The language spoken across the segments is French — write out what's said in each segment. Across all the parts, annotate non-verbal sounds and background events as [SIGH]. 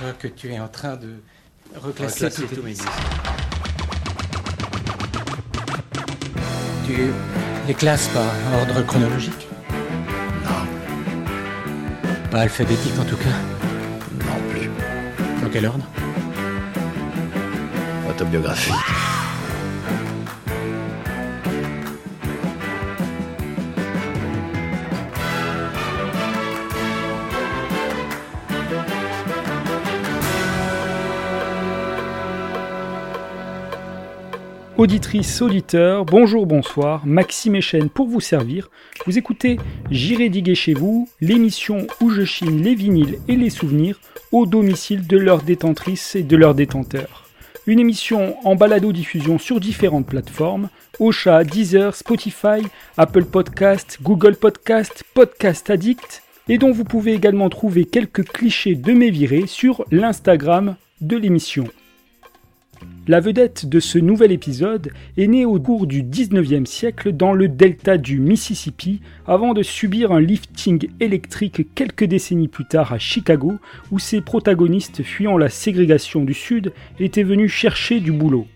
vois que tu es en train de reclasser, Reclasser tous tes disques. Tu les classes par ordre chronologique Non, Pas alphabétique en tout cas. non plus. Dans quel ordre? Autobiographie. Auditrice, auditeur, bonjour, bonsoir, Maxime Echen pour vous servir. Vous écoutez J'irai diguer chez vous, l'émission où je chine les vinyles et les souvenirs au domicile de leurs détentrices et de leurs détenteurs. Une émission en balado-diffusion sur différentes plateformes, Ocha, Deezer, Spotify, Apple Podcast, Google Podcast, Podcast Addict, et dont vous pouvez également trouver quelques clichés de mes virées sur l'Instagram de l'émission. La vedette de ce nouvel épisode est née au cours du 19e siècle dans le delta du Mississippi avant de subir un lifting électrique quelques décennies plus tard à Chicago où ses protagonistes fuyant la ségrégation du Sud étaient venus chercher du boulot.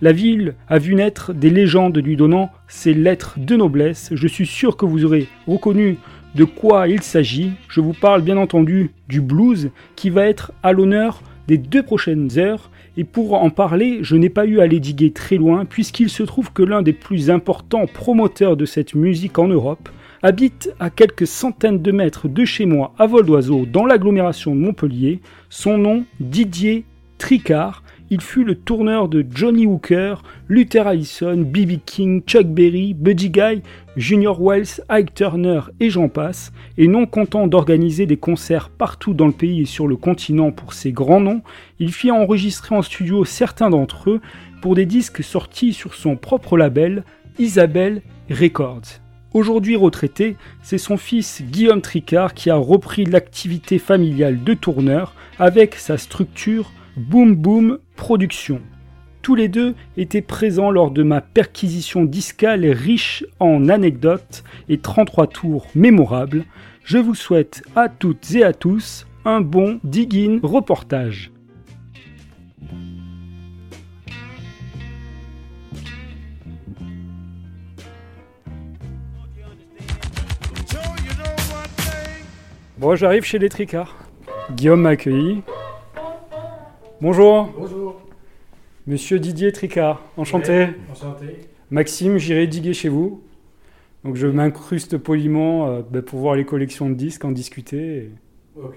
La ville a vu naître des légendes lui donnant ses lettres de noblesse. Je suis sûr que vous aurez reconnu de quoi il s'agit. Je vous parle bien entendu du blues qui va être à l'honneur des deux prochaines heures. Et pour en parler, je n'ai pas eu à les diguer très loin, puisqu'il se trouve que l'un des plus importants promoteurs de cette musique en Europe habite à quelques centaines de mètres de chez moi, à vol d'oiseau, dans l'agglomération de Montpellier. Son nom, Didier Tricard. Il fut le tourneur de Johnny Hooker, Luther Allison, B.B. King, Chuck Berry, Buddy Guy, Junior Wells, Ike Turner et j'en passe. Et non content d'organiser des concerts partout dans le pays et sur le continent pour ses grands noms, il fit enregistrer en studio certains d'entre eux pour des disques sortis sur son propre label, Isabelle Records. Aujourd'hui retraité, c'est son fils Guillaume Tricard qui a repris l'activité familiale de tourneur avec sa structure Boom Boom Productions. Tous les deux étaient présents lors de ma perquisition discale riche en anecdotes et 33 tours mémorables. Je vous souhaite à toutes et à tous un bon digging reportage. Bon, j'arrive chez les Tricards. Guillaume m'a accueilli. Bonjour. Bonjour. Monsieur Didier Tricard, enchanté. Enchanté. Maxime, j'irai diguer chez vous. Donc je m'incruste poliment euh, bah, pour voir les collections de disques, en discuter. Ok.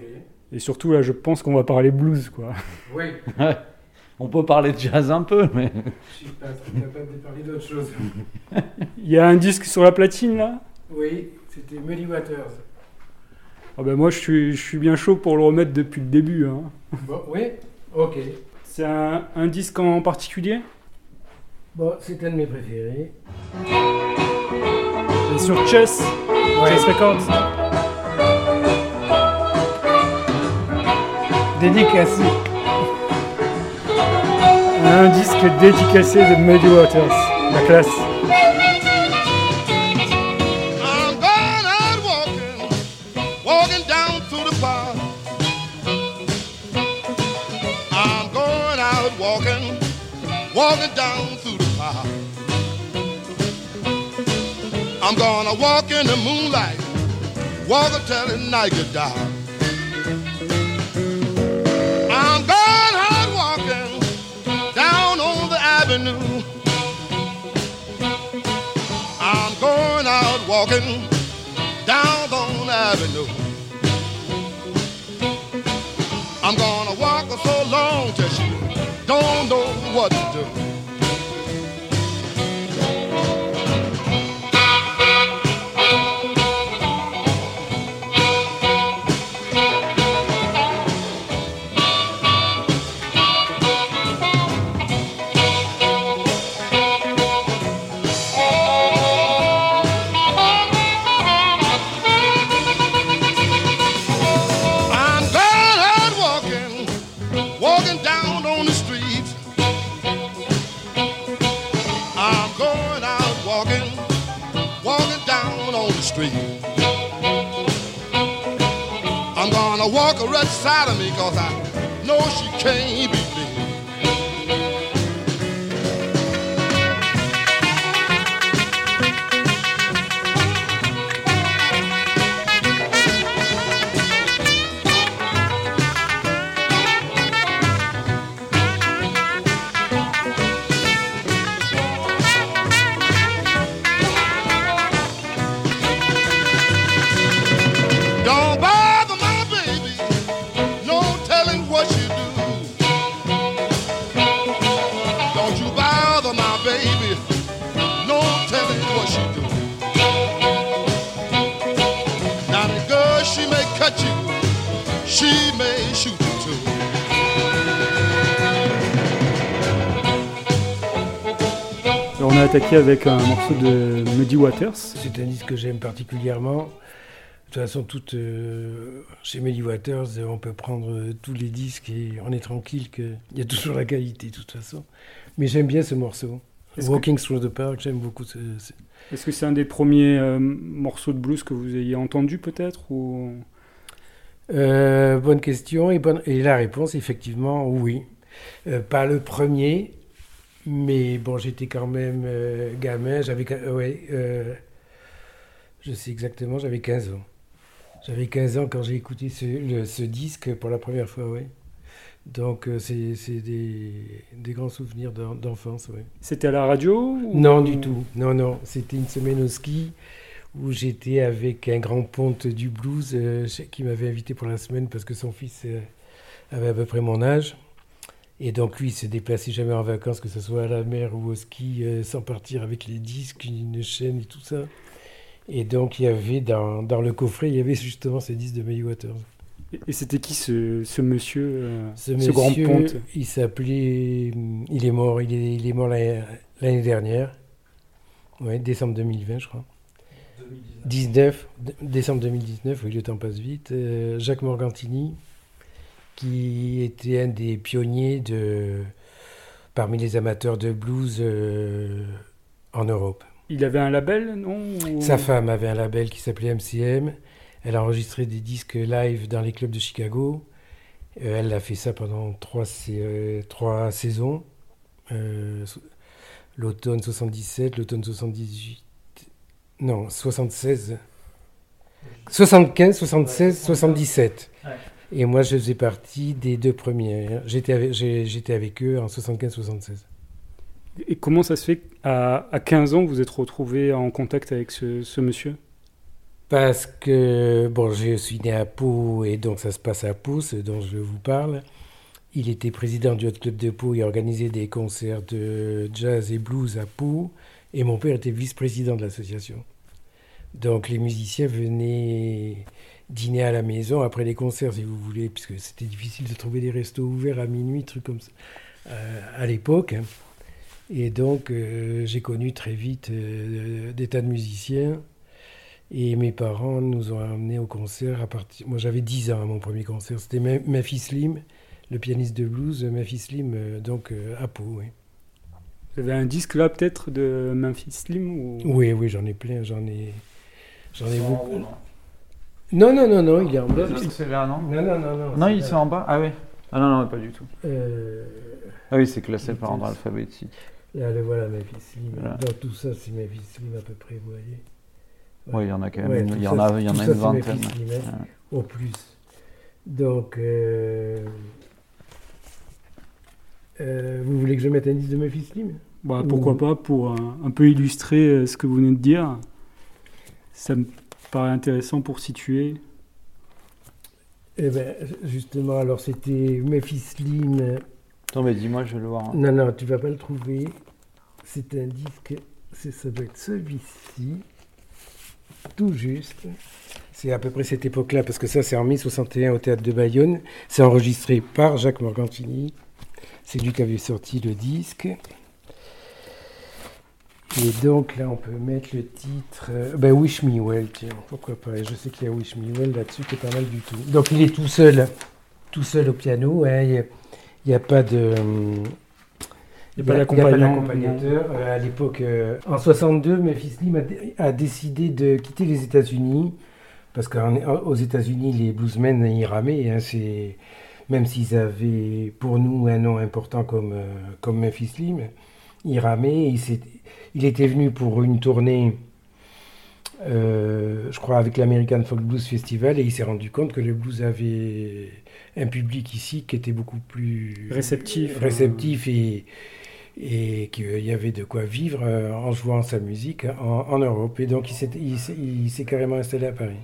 Et, et surtout là, je pense qu'on va parler blues, quoi. Oui, [LAUGHS] On peut parler de jazz un peu, mais. je suis pas capable de parler d'autre chose. [LAUGHS] Il y a un disque sur la platine là? Oui, c'était Muddy Waters. Ah bah moi, je suis, je suis bien chaud pour le remettre depuis le début. hein. Bon, oui, ok. C'est un, un disque en particulier? Bon, c'est un de mes préférés. Et sur Chess, Chess Records? Dédicacé. Un disque dédicacé de Muddy Waters. La classe. Walking down through the park. I'm gonna walk in the moonlight, walk until the night get dark. I'm going out walking down on the avenue. I'm going out walking down on the avenue. Avec un morceau de Muddy Waters. C'est un disque que j'aime particulièrement. De toute façon, tout, euh, chez Melly Waters, euh, on peut prendre euh, tous les disques et on est tranquille qu'il y a toujours la qualité, de toute façon. Mais j'aime bien ce morceau. Est-ce que- Walking Through the Park, j'aime beaucoup ce, ce- Est-ce que c'est un des premiers euh, morceaux de blues que vous ayez entendu peut-être ou... Euh, bonne question. Et, bonne- et la réponse, effectivement, oui. Euh, pas le premier, mais bon, j'étais quand même euh, gamin. J'avais, euh, ouais, euh, je sais exactement, j'avais 15 ans. J'avais 15 ans quand j'ai écouté ce, le- ce disque pour la première fois, oui. Donc, euh, c'est, des, des grands souvenirs d'en- d'enfance, oui. C'était à la radio ou- Non, du tout. Non, non. C'était une semaine au ski où j'étais avec un grand ponte du blues qui m'avait invité pour la semaine parce que son fils avait à peu près mon âge. Et donc lui, il se déplaçait jamais en vacances, que ce soit à la mer ou au ski, euh, sans partir avec les disques, une chaîne et tout ça. Et donc il y avait dans, dans le coffret, il y avait justement ces disques de May Waters. Et- c'était qui ce, ce monsieur, euh, Ce, ce, grand ponte il s'appelait, il est mort, il est, il est mort l'année dernière, ouais, décembre 2020, je crois. 19, d- décembre 2019, oui, le temps passe vite. Euh, Jacques Morgantini, qui était un des pionniers de, parmi les amateurs de blues euh, en Europe. Il avait un label, non ou- Sa femme avait un label qui s'appelait MCM. Elle a enregistré des disques live dans les clubs de Chicago. Euh, elle a fait ça pendant trois, euh, trois saisons. Euh, l'automne 77, l'automne 78. Non, 76. 75, 76, 77. Et moi, je faisais partie des deux premières. J'étais avec, j'étais avec eux en 75-76. Et comment ça se fait qu'à à 15 ans, vous êtes retrouvé en contact avec ce, ce monsieur? Parce que, bon, je suis né à Pau et donc ça se passe à Pau, ce dont je vous parle. Il était président du Hot Club de Pau et organisait des concerts de jazz et blues à Pau. Et mon père était vice-président de l'association. Donc les musiciens venaient dîner à la maison après les concerts, si vous voulez, puisque c'était difficile de trouver des restos ouverts à minuit, trucs comme ça, euh, à l'époque. hein. Et donc euh, j'ai connu très vite euh, des tas de musiciens. Et mes parents nous ont amenés au concert à partir. Moi, j'avais 10 ans à mon premier concert. C'était Ma- Memphis Slim, le pianiste de blues, Memphis Slim, euh, donc euh, à Pau. Oui, Vous avez un disque là peut-être de Memphis Slim ou... oui, oui, j'en ai plein. J'en ai, j'en ai beaucoup. Non, non, non, non, il est en bas. C'est là, non Non, non, non, non. Pas- sont en bas Ah oui. Ah non, non, pas du tout. Euh, Ah oui, c'est classé par ordre alphabétique. là, le voilà, Memphis Slim. Voilà. Donc tout ça, c'est Memphis Slim à peu près, vous voyez. Oui, il y en a quand même. Ouais, une- il y en a, il y en a une vingtaine. Memphis Slim, hein, Ouais. au plus. Donc, euh, euh, vous voulez que je mette un disque de Memphis Slim Bah, pourquoi Ou- pas pour euh, un peu illustrer ce que vous venez de dire. Ça me paraît intéressant pour situer. Eh ben, justement, alors c'était Memphis Slim. Attends, mais dis-moi, je vais le voir. hein. Non, non, tu vas pas le trouver. C'est un disque, c'est- ça doit être celui-ci, tout juste. C'est à peu près cette époque-là, parce que ça, c'est en mai 61 au théâtre de Bayonne. C'est enregistré par Jacques Morgantini. C'est lui qui avait sorti le disque. Et donc là, on peut mettre le titre. euh, ben, Wish Me Well, tiens, pourquoi pas. Je sais qu'il y a Wish Me Well là-dessus qui est pas mal du tout. Donc il est tout seul, tout seul au piano. hein, Il n'y a, pas de. hum, Il n'y a pas d'accompagnateur. Euh, à l'époque, euh, en 62, Memphis Slim a, dé- a décidé de quitter les États-Unis parce qu'aux États-Unis, les bluesmen y ramaient. hein, c'est même s'ils avaient pour nous un nom important comme, euh, comme Memphis Slim, il ramait. Il, s'est- il était venu pour une tournée, euh, je crois, avec l'American Folk Blues Festival et il s'est rendu compte que le blues avait un public ici qui était beaucoup plus Réceptif. réceptif et, et qu'il y avait de quoi vivre euh, en jouant sa musique en, en Europe. Et donc il s'est carrément installé à Paris.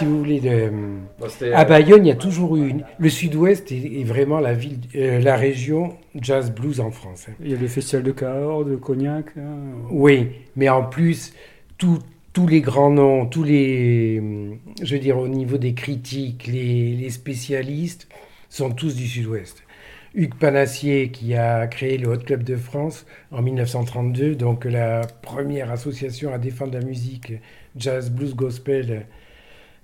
Si vous voulez, le- à Bayonne, il y a toujours eu une- le Sud-Ouest est, est vraiment la ville, euh, la région jazz blues en France. hein. Il y a le festival de Cahors, de Cognac. hein. Oui, mais en plus, tout- tous les grands noms, tous les, je veux dire, au niveau des critiques, les, les spécialistes sont tous du Sud-Ouest. Hugues Panassier, qui a créé le Hot Club de France en 1932, donc la première association à défendre la musique jazz, blues, gospel, euh,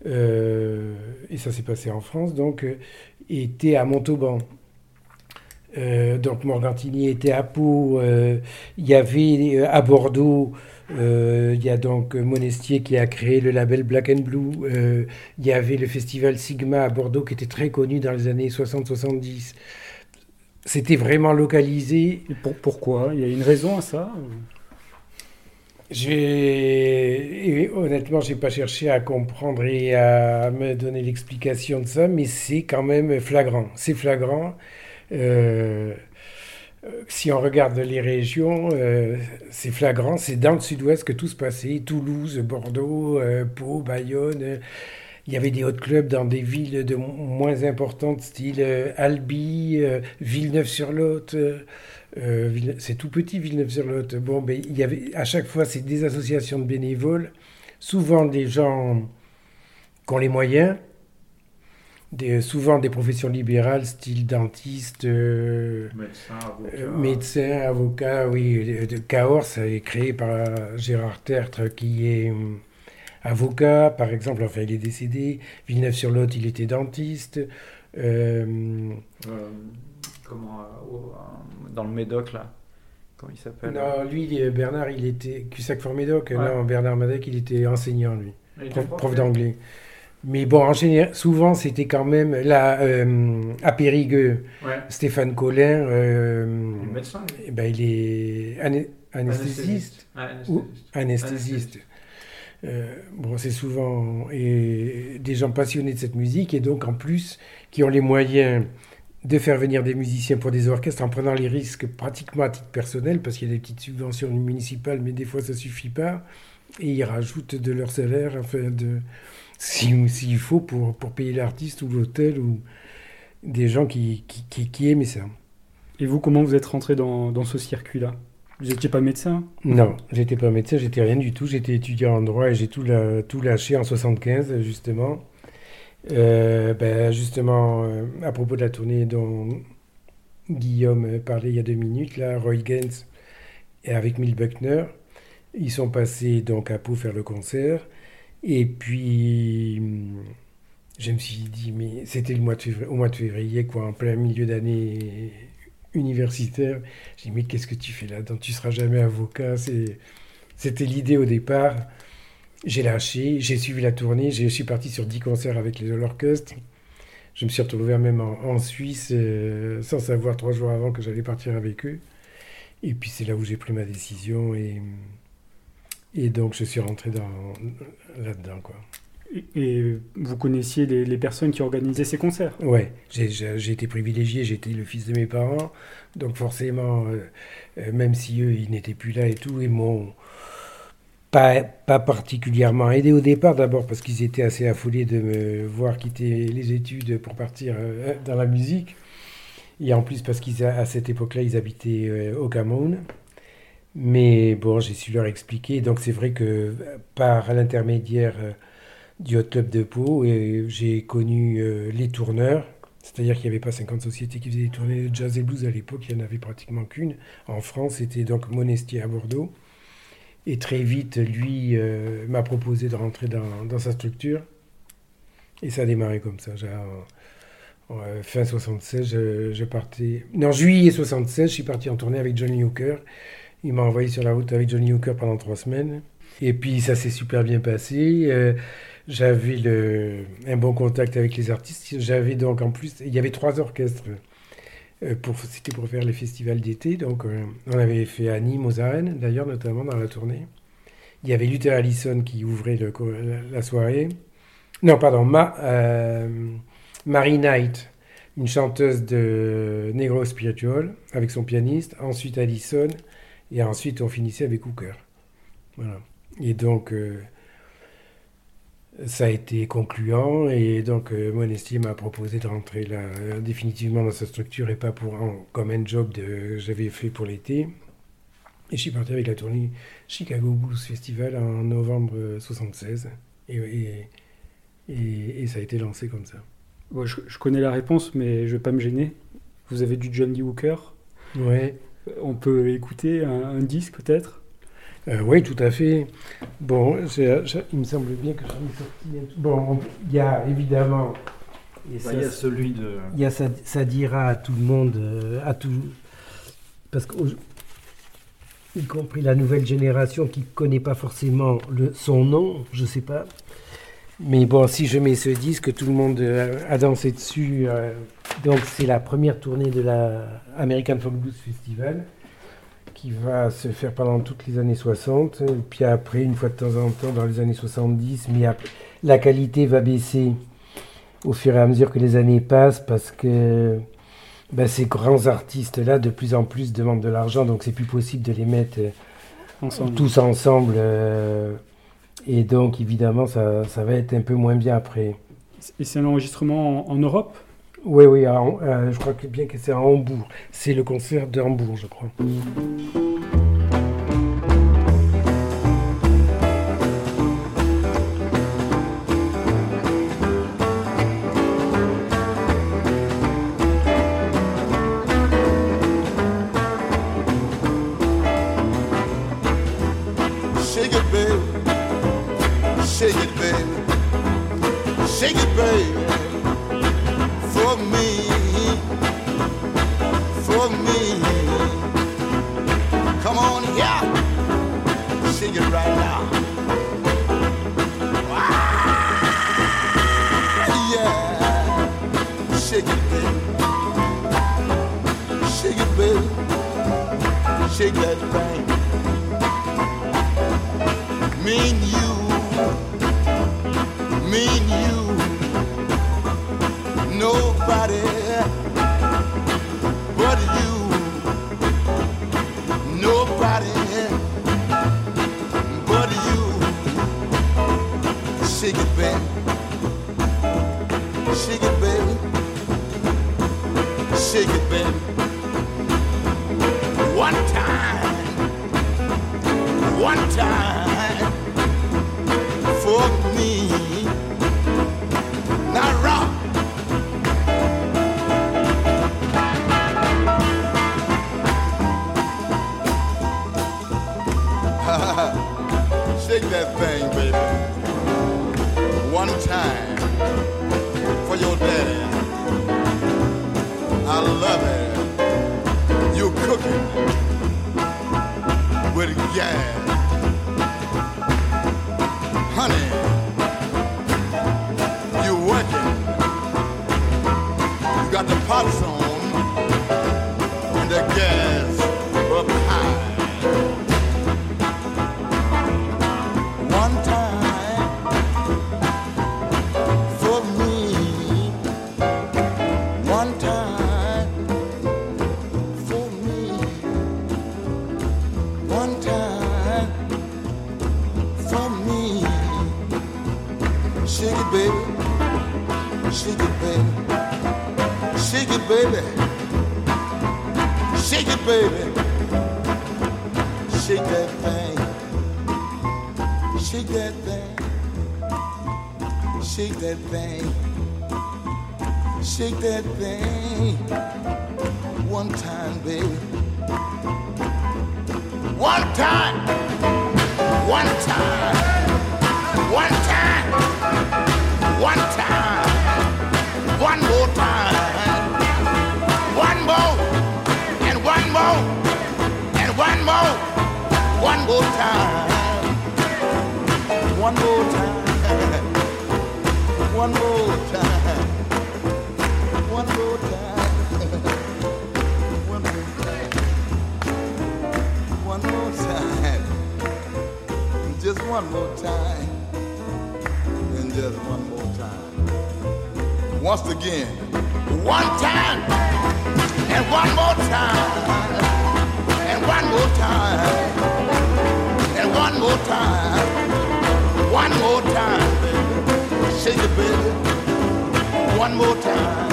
et ça s'est passé en France, donc, euh, était à Montauban. Euh, donc Morgantini était à Pau, euh, il y avait euh, à Bordeaux, euh, il y a donc Monestier qui a créé le label Black and Blue, euh, il y avait le festival Sigma à Bordeaux qui était très connu dans les années 60-70. C'était vraiment localisé. Pour- pourquoi? Il y a une raison à ça? J'ai honnêtement, j'ai pas cherché à comprendre et à me donner l'explication de ça, mais c'est quand même flagrant. C'est flagrant. Euh, si on regarde les régions, euh, c'est flagrant. C'est dans le sud-ouest que tout se passait. Toulouse, Bordeaux, euh, Pau, Bayonne. Il y avait des hot clubs dans des villes de mo- moins importantes, style Albi, Villeneuve-sur-Lot. Euh, c'est tout petit Villeneuve-sur-Lot. Bon, ben, il y avait à chaque fois c'est des associations de bénévoles, souvent des gens qui ont les moyens, des, souvent des professions libérales, style dentiste, euh, Médecin, euh, médecin, avocat. Oui, de- Cahors, ça est créé par Gérard Tertre, qui est avocat, par exemple. Enfin, il est décédé. Villeneuve-sur-Lot, il était dentiste. Euh, comment, euh, au- euh, dans le Médoc, là. Comment il s'appelle Non, lui, euh, Bernard, il était. Cusack Formédoc, Ouais. non, Bernard Madec, il était enseignant, lui. Il prof, d'anglais. Mais bon, en général, souvent, c'était quand même. Là, euh, à Périgueux, Ouais. Stéphane Collin, euh, Il est médecin. lui. eh ben, il est ané- anesthésiste. Ou- anesthésiste. Anesthésiste. Euh, bon, c'est souvent et des gens passionnés de cette musique et donc en plus qui ont les moyens de faire venir des musiciens pour des orchestres en prenant les risques pratiquement à titre personnel parce qu'il y a des petites subventions municipales mais des fois ça suffit pas et ils rajoutent de leur salaire enfin de si- s'il faut pour, pour payer l'artiste ou l'hôtel ou des gens qui, qui, qui, qui aimaient ça. Et vous, comment vous êtes rentré dans, dans ce circuit-là? Vous n'étiez pas médecin? Non, j'étais pas médecin, j'étais rien du tout. J'étais étudiant en droit et j'ai tout, la- tout lâché en 75, justement. Euh, ben, justement, euh, à propos de la tournée dont Guillaume parlait il y a deux minutes, là, Roy Gaines et avec Mil Buckner, ils sont passés donc à Pau faire le concert. Et puis, je me suis dit, mais c'était le mois au mois de février, quoi, en plein milieu d'année universitaire. J'ai dit, mais qu'est-ce que tu fais là-dedans? Tu seras jamais avocat. C'était l'idée au départ. J'ai lâché, j'ai suivi la tournée, je suis parti sur 10 concerts avec les l'orchestre. Je me suis retrouvé même en, en Suisse euh, sans savoir trois jours avant que j'allais partir avec eux. Et puis c'est là où j'ai pris ma décision et, et donc je suis rentré dans, là-dedans. Quoi. et, et vous connaissiez les, les personnes qui organisaient ces concerts? Ouais, j'ai- été privilégié, j'étais le fils de mes parents, donc forcément, euh, euh, même si eux, ils n'étaient plus là et tout, ils m'ont pas, particulièrement aidé au départ, d'abord parce qu'ils étaient assez affolés de me voir quitter les études pour partir euh, dans la musique, et en plus parce qu'à cette époque-là, ils habitaient euh, au Cameroun. Mais bon, j'ai su leur expliquer, donc c'est vrai que par l'intermédiaire... euh, du Hot Club de Pau j'ai connu les tourneurs, c'est-à-dire qu'il n'y avait pas 50 sociétés qui faisaient des tournées de jazz et blues à l'époque, il n'y en avait pratiquement qu'une. En France, c'était donc Monestier à Bordeaux. Et très vite, lui euh, m'a proposé de rentrer dans, sa structure. Et ça a démarré comme ça. En- euh, fin 76, je, partais. Non, juillet 76, je suis parti en tournée avec Johnny Hooker. Il m'a envoyé sur la route avec Johnny Hooker pendant trois semaines. Et puis ça s'est super bien passé. Euh, j'avais un bon contact avec les artistes. J'avais donc en plus, il y avait trois orchestres. Euh, pour, c'était pour faire les festivals d'été. Donc euh, on avait fait à Nîmes, aux arènes, d'ailleurs, notamment dans la tournée. Il y avait Luther Allison qui ouvrait la, soirée. Non, pardon, euh, Marie Knight, une chanteuse de Negro Spiritual, avec son pianiste. Ensuite Allison. Et ensuite on finissait avec Hooker. Voilà. Et donc, ça a été concluant. Et donc, euh, Monestier m'a proposé de rentrer là, euh, définitivement dans sa structure et pas pour un- comme un job que j'avais fait pour l'été. Et je suis parti avec la tournée Chicago Blues Festival en novembre euh, 76. Et, et, et- et ça a été lancé comme ça. Je, je connais la réponse, mais je vais pas me gêner. Vous avez du John Lee Hooker? Ouais. On peut écouter un, un disque peut-être? Euh, oui, tout à fait. Bon, il me semble bien que j'en ai sorti Bon, on- il y a évidemment. Bah, il y a celui de. Il y a ça, ça dira à tout le monde, euh, à tout, parce que y compris la nouvelle génération qui connaît pas forcément le, son nom, je sais pas. Mais bon, si je mets ce disque, tout le monde euh, a dansé dessus. donc c'est la première tournée de la American Folk Blues Festival qui va se faire pendant toutes les années 60. Et puis après, une fois de temps en temps, dans les années 70, mais après, la qualité va baisser au fur et à mesure que les années passent parce que ben, ces grands artistes-là, de plus en plus, demandent de l'argent, donc c'est plus possible de les mettre euh, ensemble. tous ensemble. euh, et donc, évidemment, ça, ça va être un peu moins bien après. Et c'est un enregistrement en, en Europe? Oui, oui, euh, je crois que bien que c'est à Hambourg. C'est le concert de Hambourg, je crois. Baby. Shake it, baby. Shake that thing. Shake that thing. Shake that thing. Shake that thing. One time, baby. One time. One time. One time. One time. More time. One more time. One more time. One more time. One more time. One more time. Just one more time. And just one more time. Once again. One time. And one more time. And one more time. One more time. One more time, baby. Shake it, baby. One more time.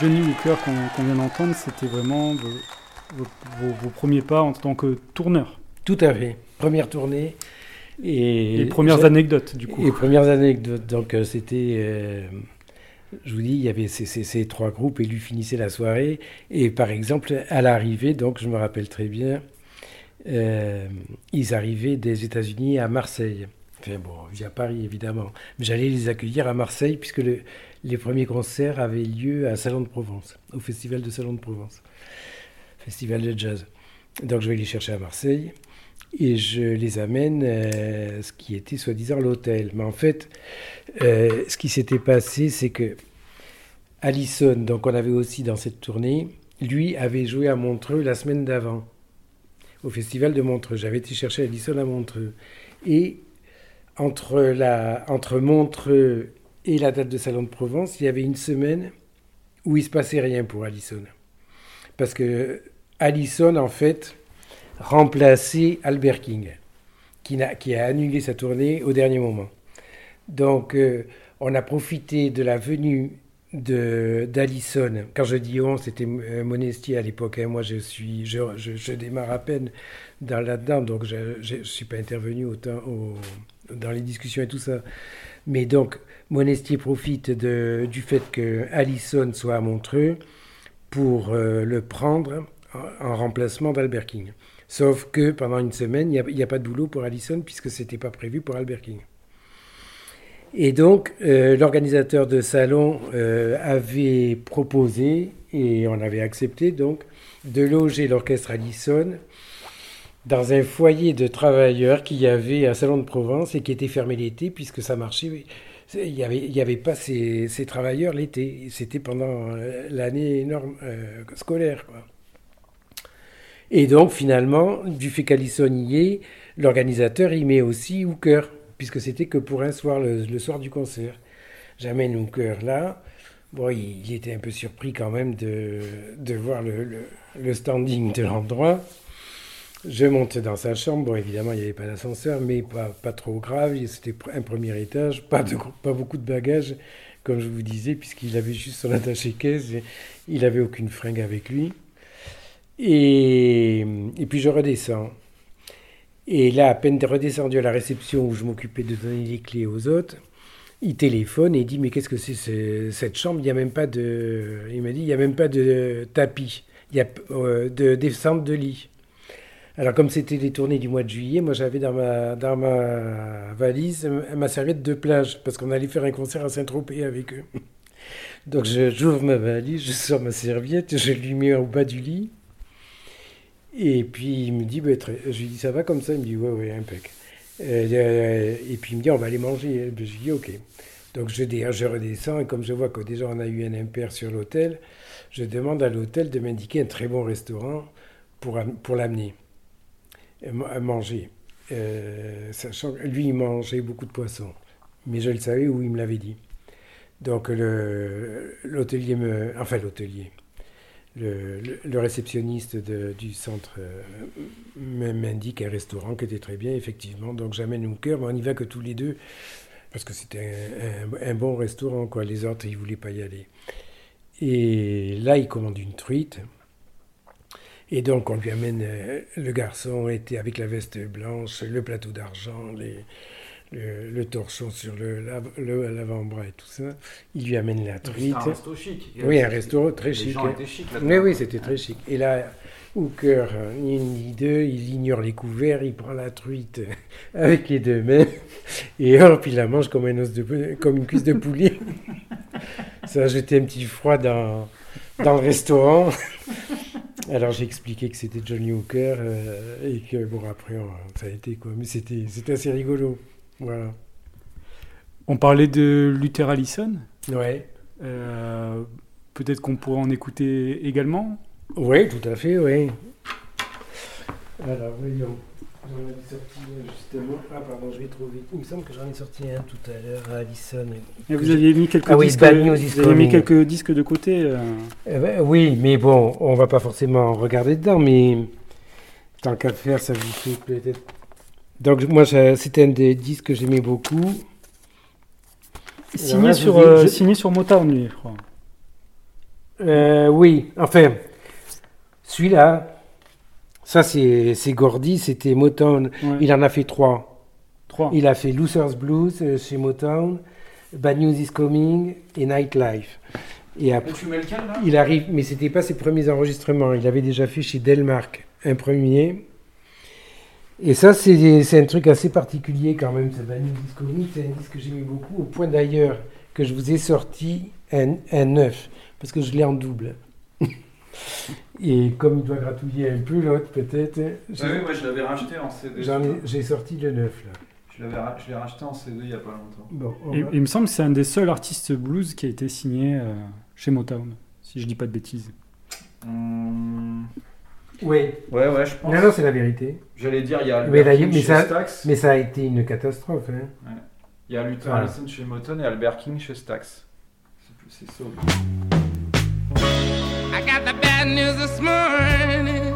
Johnny Hooker qu'on vient d'entendre, c'était vraiment vos, vos- vos- vos premiers pas en tant que tourneur. Tout à fait. Première tournée. Et Les premières anecdotes, du coup. Les premières anecdotes. Donc, euh, c'était. euh, je vous dis, il y avait ces, ces- ces trois groupes et lui finissait la soirée. Et par exemple, à l'arrivée, donc, je me rappelle très bien, euh, ils arrivaient des États-Unis à Marseille. Enfin bon, via Paris évidemment. Mais j'allais les accueillir à Marseille puisque le- les premiers concerts avaient lieu à Salon de Provence, au festival de Salon de Provence, festival de jazz. Donc je vais les chercher à Marseille et je les amène euh, ce qui était soi-disant l'hôtel. Mais en fait, euh, ce qui s'était passé, c'est que Allison, donc on avait aussi dans cette tournée, lui avait joué à Montreux la semaine d'avant, au festival de Montreux. J'avais été chercher Allison à Montreux. Et entre, la, entre Montreux et la date de Salon de Provence, il y avait une semaine où il se passait rien pour Allison. Parce que Allison, en fait, remplaçait Albert King, qui, a annulé sa tournée au dernier moment. Donc, euh, on a profité de la venue d'Allison. Quand je dis on, c'était euh, Monestier à l'époque. hein. Moi, je suis, je, démarre à peine dans là-dedans, donc je ne suis pas intervenu autant au- dans les discussions et tout ça. Mais donc, Monestier profite du fait que Allison soit à Montreux pour euh, le prendre en, en remplacement d'Albert King. Sauf que pendant une semaine, il n'y a pas de boulot pour Allison puisque ce n'était pas prévu pour Albert King. Et donc, euh, l'organisateur de salon euh, avait proposé, et on avait accepté donc, de loger l'orchestre Allison dans un foyer de travailleurs qu'il y avait à Salon de Provence et qui était fermé l'été puisque ça marchait. Il n'y avait, avait pas ces, travailleurs l'été. C'était pendant euh, l'année norme, euh, scolaire. Et donc, finalement, du fait est, l'organisateur y met aussi Hooker, puisque c'était que pour un soir, le, soir du concert. J'amène Hooker là. Bon, il, était un peu surpris quand même de, voir le standing de l'endroit. Je monte dans sa chambre. Bon, évidemment, il n'y avait pas d'ascenseur, mais pas, trop grave. C'était un premier étage, pas, beaucoup de bagages, comme je vous disais, puisqu'il avait juste son attaché-caisse. Il n'avait aucune fringue avec lui. Et, puis je redescends. Et là, à peine redescendu à la réception où je m'occupais de donner les clés aux autres, il téléphone et il dit Mais qu'est-ce que c'est ce- cette chambre? Il n'y a même pas de. Il m'a dit Il n'y a même pas de tapis. Il y a euh, de descente de lit. Alors, comme c'était les tournées du mois de juillet, moi j'avais dans ma, dans ma valise ma serviette de plage parce qu'on allait faire un concert à Saint-Tropez avec eux. [LAUGHS] Donc, j'ouvre ma valise, je sors ma serviette, je lui mets au bas du lit. Et puis il me dit, bah, je lui dis, ça va comme ça? Il me dit, ouais, ouais, impec. Euh, euh, et puis il me dit, on va aller manger. Je lui dis, ok. Donc je, je redescends et comme je vois que déjà on a eu un impair sur l'hôtel, je demande à l'hôtel de m'indiquer un très bon restaurant pour, pour l'amener à ma- à manger. Euh, sachant lui, il mangeait beaucoup de poissons. Mais je le savais ou il me l'avait dit. Donc l'hôtelier me... Enfin l'hôtelier le, réceptionniste du centre euh, m'indique un restaurant qui était très bien, effectivement. Donc j'amène Hooker, mais on n'y va que tous les deux, parce que c'était un, bon restaurant. Les autres, ils ne voulaient pas y aller. Et là, il commande une truite. Et donc, on lui amène, euh, le garçon était avec la veste blanche, le plateau d'argent, les- le, le torchon sur le, lav- le- l'avant-bras et tout ça. Il lui amène la truite. C'était un resto chic. Oui, un resto très Les chic. gens étaient chics là-dedans. Oui, oui, c'était très chic. Et là, Hooker, ni une ni deux, il ignore les couverts, il prend la truite [LAUGHS] avec les deux mains, et hop, il la mange comme, un os de, pou- comme une cuisse de poulet. [LAUGHS] Ça a jeté un petit froid dans, dans le restaurant. [LAUGHS] Alors j'ai expliqué que c'était Johnny Hooker, euh, et que bon, après, ça a été quoi, mais c'était c'était assez rigolo. Voilà. On parlait de Luther Allison. Ouais. Euh, Peut-être qu'on pourrait en écouter également. Oui, tout à fait, oui. Alors, voyons. J'en avais sorti justement. Ah, pardon, je vais trouver. Il me semble que j'en ai sorti un tout à l'heure à Allison. Et vous aviez mis quelques Ah oui, disques. Bad News is vous aviez mis quelques disques de côté. euh. Eh ben, oui, mais bon, on va pas forcément regarder dedans, mais tant qu'à faire, ça vous fait peut-être. Donc, moi, c'était un des disques que j'aimais beaucoup. Signé, là, sur, euh, signé sur Motown, lui, je crois. Euh, oui, enfin, celui-là, ça c'est Gordy, c'était Motown. Ouais. Il en a fait trois. Trois. Il a fait Luther's Blues euh, chez Motown, Bad News is Coming et Nightlife. Et après, tu mets lequel là? il arrive, mais c'était pas ses premiers enregistrements. Il avait déjà fait chez Delmark un premier. Et ça, c'est un truc assez particulier quand même, ce Bad News is Coming. C'est un disque que j'aimais beaucoup, au point d'ailleurs que je vous ai sorti un, un neuf, parce que je l'ai en double. Et comme il doit gratouiller un peu l'autre, peut-être, Ah oui, moi je l'avais racheté en CD. j'en ai- j'ai sorti le neuf là. Je l'avais ra- je l'ai racheté en CD il y a pas longtemps. Bon, on Et- va- il me semble que c'est un des seuls artistes blues qui a été signé euh, chez Motown, si je dis pas de bêtises. Hum, Oui, Ouais, ouais, je pense. non, non, c'est la vérité. J'allais dire, il y a Mais là, King mais chez ça- Stax. Mais ça a été une catastrophe. Hein. Il y a Luther. Allison chez Motown et Albert King chez Stax. C'est- C'est soul. I got the bad news this morning.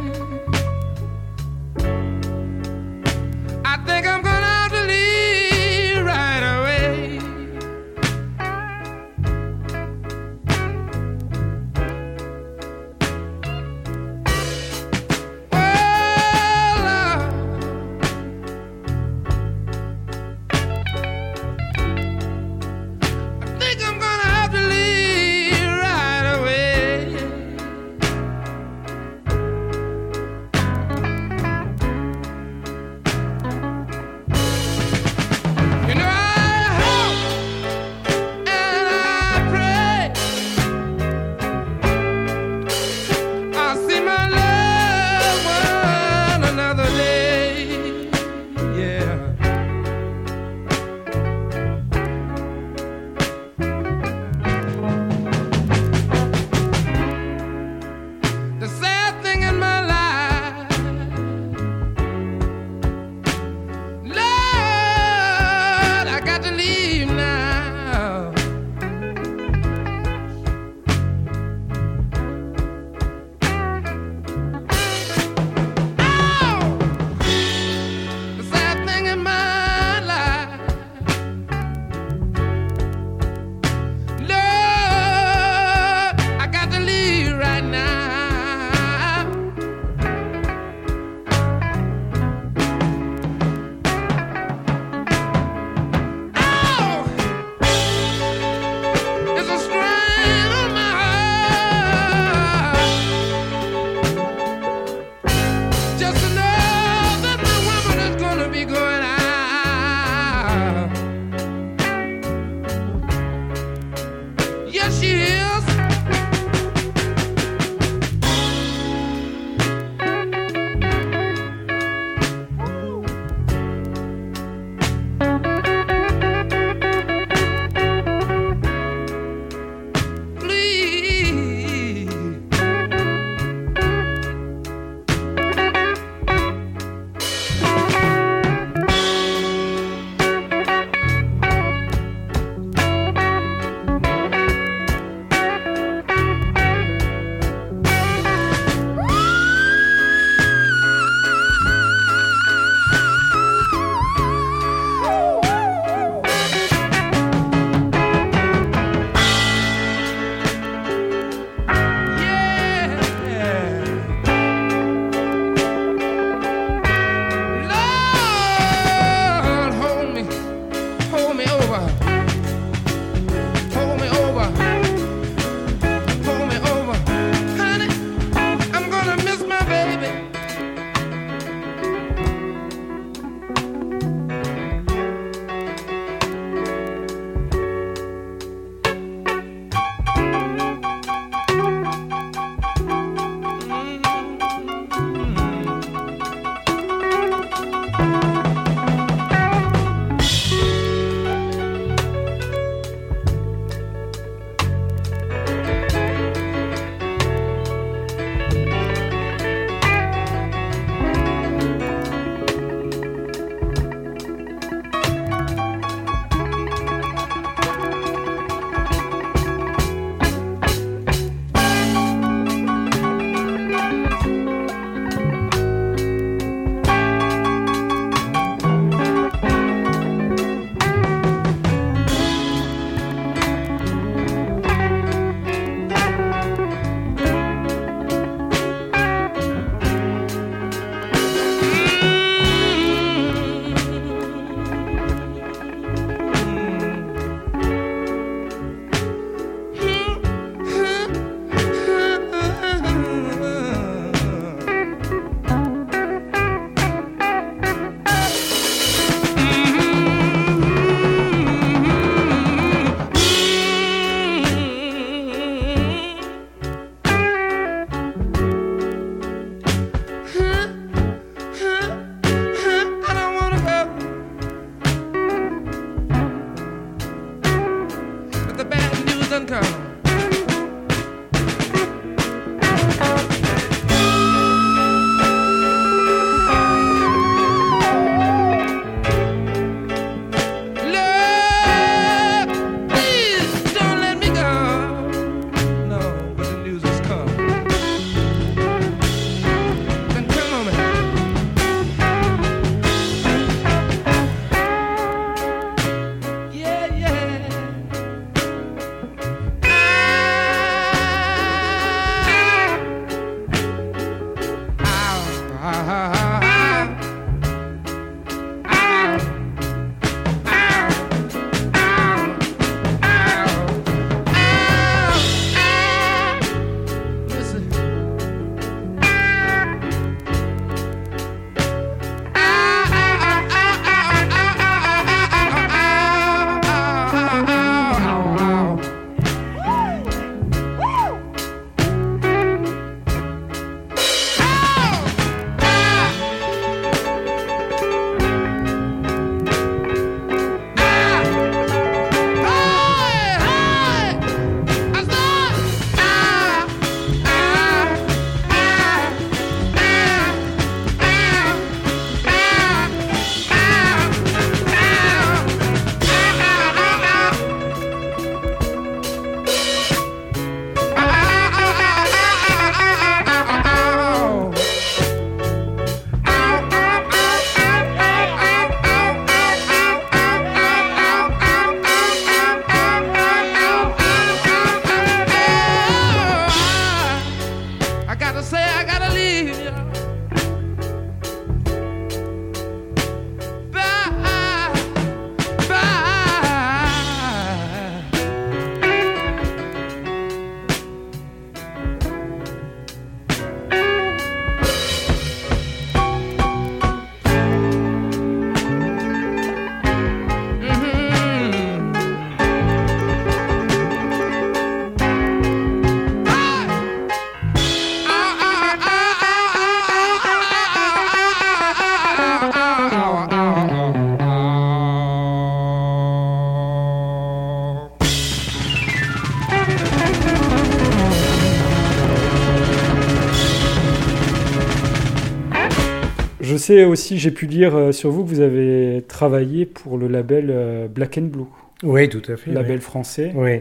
Sais aussi, j'ai pu lire euh, sur vous que vous avez travaillé pour le label euh, Black and Blue, Oui, tout à fait. label français. Oui.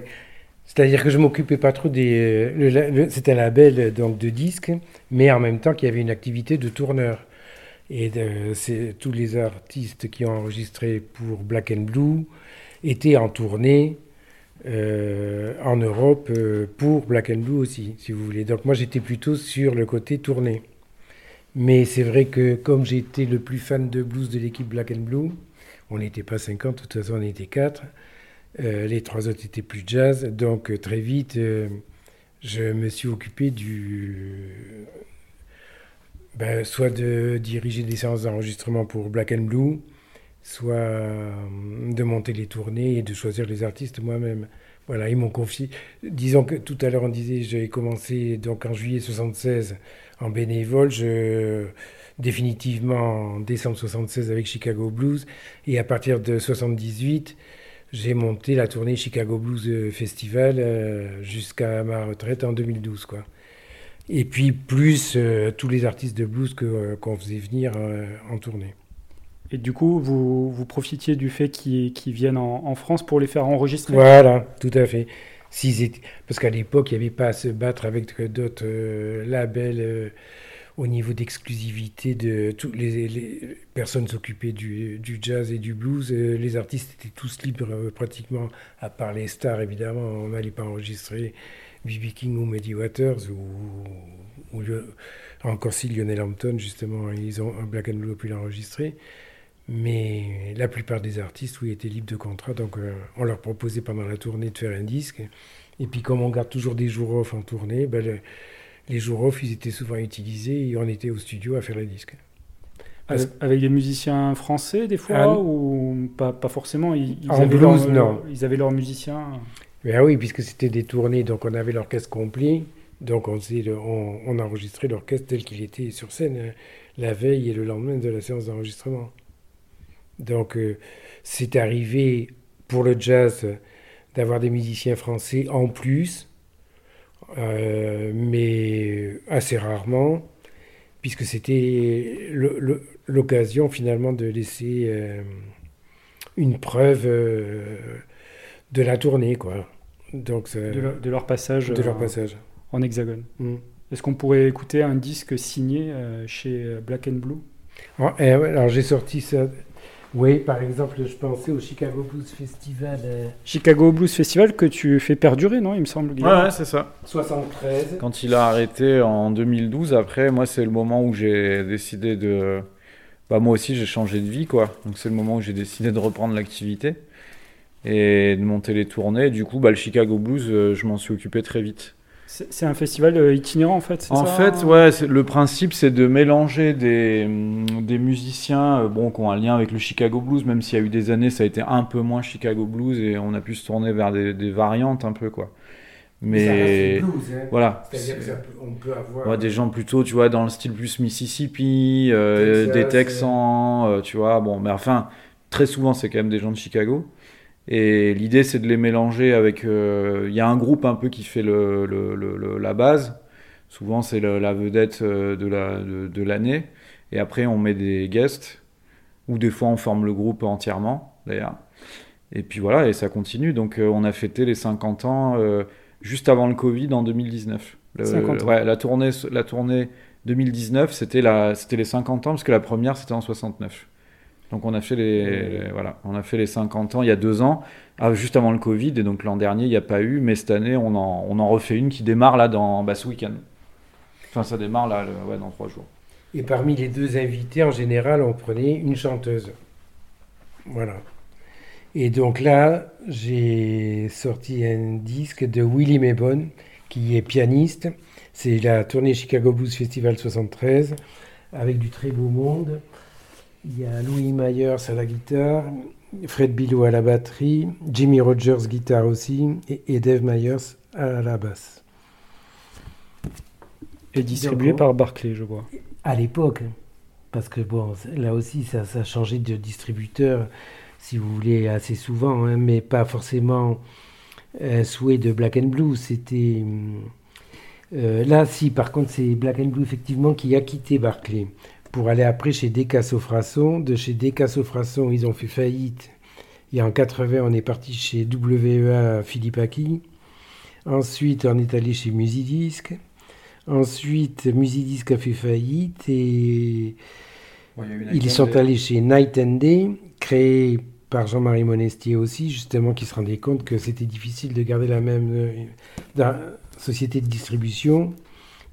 C'est-à-dire que je m'occupais pas trop des. euh, C'était un label donc de disques, mais en même temps qu'il y avait une activité de tourneur. Et de- tous les artistes qui ont enregistré pour Black and Blue étaient en tournée euh, en Europe euh, pour Black and Blue aussi, si vous voulez. Donc moi j'étais plutôt sur le côté tournée. Mais c'est vrai que comme j'étais le plus fan de blues de l'équipe Black and Blue, on n'était pas 50, de toute façon on était 4. Euh, les trois autres étaient plus jazz, donc euh, très vite, euh, je me suis occupé du. ben, soit de diriger des séances d'enregistrement pour Black and Blue, soit de monter les tournées et de choisir les artistes moi-même. Voilà, ils m'ont confié. Disons que tout à l'heure on disait, j'ai commencé donc en juillet 76 en bénévole, je définitivement en décembre 76 avec Chicago Blues, et à partir de 78 j'ai monté la tournée Chicago Blues euh, Festival euh, jusqu'à ma retraite en 2012. Quoi. Et puis plus euh, tous les artistes de blues euh, qu'on faisait venir euh, en tournée. Et du coup, vous, vous profitiez du fait qu'ils viennent en, en France pour les faire enregistrer? Voilà, tout à fait. Parce qu'à l'époque, il n'y avait pas à se battre avec d'autres euh, labels euh, au niveau d'exclusivité. De toutes les, personnes s'occupaient du, jazz et du blues. Euh, les artistes étaient tous libres pratiquement, à part les stars évidemment. On n'allait pas enregistrer B.B. King ou Muddy Waters ou, encore si Lionel Hampton justement, ils ont un Black and Blue a pu l'enregistrer. Mais la plupart des artistes, oui, étaient libres de contrat. Donc, euh, on leur proposait pendant la tournée de faire un disque. Et puis, comme on garde toujours des jours off en tournée, ben, le- les jours off, ils étaient souvent utilisés et on était au studio à faire le disque. Avec, avec des musiciens français, des fois, Ah, ou pas, pas forcément? Ils, ils En avaient blues, leur- non. Ils avaient leurs musiciens? Mais ah oui, puisque c'était des tournées, donc on avait l'orchestre complet. Donc, on, le- on, on enregistrait l'orchestre tel qu'il était sur scène euh, la veille et le lendemain de la séance d'enregistrement. Donc, euh, c'est arrivé pour le jazz d'avoir des musiciens français en plus, euh, mais assez rarement, puisque c'était l'occasion finalement de laisser euh, une preuve de la tournée, quoi. Donc, ça- De, leur, de leur passage, de leur passage. en hexagone. Mm. Est-ce qu'on pourrait écouter un disque signé chez Black and Blue? Ah, eh alors j'ai sorti ça. Oui, par exemple, je pensais au Chicago Blues Festival euh, Chicago Blues Festival que tu fais perdurer, non Il me semble. Guillaume Ouais, ouais, c'est ça. 73. Quand il a arrêté en 2012, après, moi, c'est le moment où j'ai décidé de. Bah, moi aussi, j'ai changé de vie, quoi. Donc, c'est le moment où j'ai décidé de reprendre l'activité et de monter les tournées. Du coup, bah, le Chicago Blues, euh, je m'en suis occupé très vite. C'est un festival euh, itinérant en fait, En ça fait, ouais, le principe, c'est de mélanger des, des musiciens euh, bon, qui ont un lien avec le Chicago Blues, même s'il y a eu des années, ça a été un peu moins Chicago Blues et on a pu se tourner vers des, des variantes un peu, quoi. Mais voilà. C'est-à-dire que ça peut- on peut avoir. Ouais, des gens plutôt, tu vois, dans le style plus Mississippi, euh, Texas, des Texans, euh, tu vois. Bon, mais enfin, très souvent, c'est quand même des gens de Chicago. Et l'idée, c'est de les mélanger avec. euh, Il y a un groupe un peu qui fait le, le- le- le- la base. Souvent, c'est la vedette euh, de la- de, de l'année. Et après, on met des guests. Ou des fois, on forme le groupe entièrement, d'ailleurs. Et puis voilà, et ça continue. Donc, euh, on a fêté les 50 ans euh, juste avant le Covid en 2019. Le- 50 ans. ouais, la tournée, la tournée 2019, c'était la, c'était les 50 ans parce que la première c'était en 69. Donc on a fait les, les- voilà, on a fait les 50 ans il y a deux ans, ah, juste avant le Covid, et donc l'an dernier il n'y a pas eu, mais cette année on en, refait une qui démarre là dans bah, ce week-end. Enfin ça démarre là, dans trois jours. Et parmi les deux invités, en général, on prenait une chanteuse. Voilà. Et donc là, j'ai sorti un disque de Willie Mabon, qui est pianiste. C'est la tournée Chicago Blues Festival 73, avec du très beau monde. Il y a Louis Myers à la guitare, Fred Billow à la batterie, Jimmy Rogers guitare aussi, et, et Dave Myers à la basse. Et distribué par Barclay, je vois. À l'époque, parce que bon, là aussi, ça, ça a changé de distributeur, si vous voulez, assez souvent, hein, mais pas forcément un souhait de Black and Blue. C'était. euh, là, si, par contre, c'est Black and Blue, effectivement, qui a quitté Barclay pour aller après chez Decasso-Frasson. De chez Decasso-Frasson, ils ont fait faillite. Et en 80, on est parti chez WEA Philippe Aki. Ensuite, on est allé chez Musidisc. Ensuite, Musidisc a fait faillite et ils sont allés chez Night and Day, créé par Jean-Marie Monestier aussi, justement, qui se rendait compte que c'était difficile de garder la même euh, société de distribution.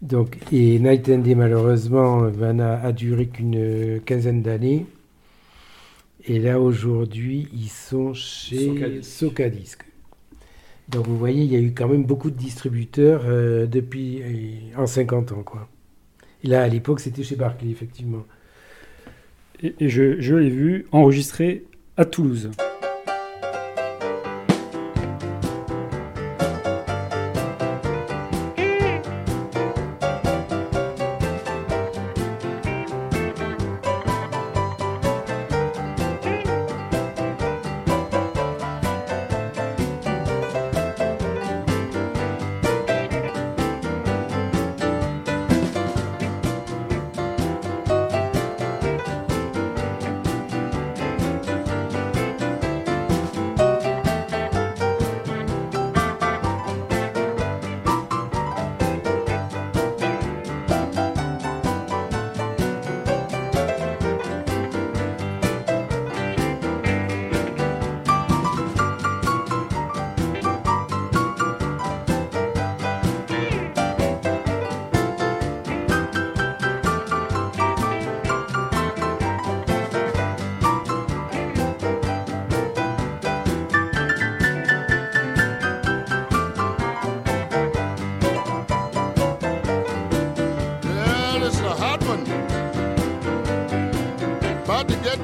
Donc, et Night and Day, malheureusement, ben, n'a a duré qu'une quinzaine d'années. Et là, aujourd'hui, ils sont chez Socadisc. Socadisc. Donc, vous voyez, il y a eu quand même beaucoup de distributeurs euh, depuis euh, en 50 ans, quoi. Et là, à l'époque, c'était chez Barclay, effectivement. Et, et je, je l'ai vu enregistré à Toulouse.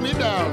Me down.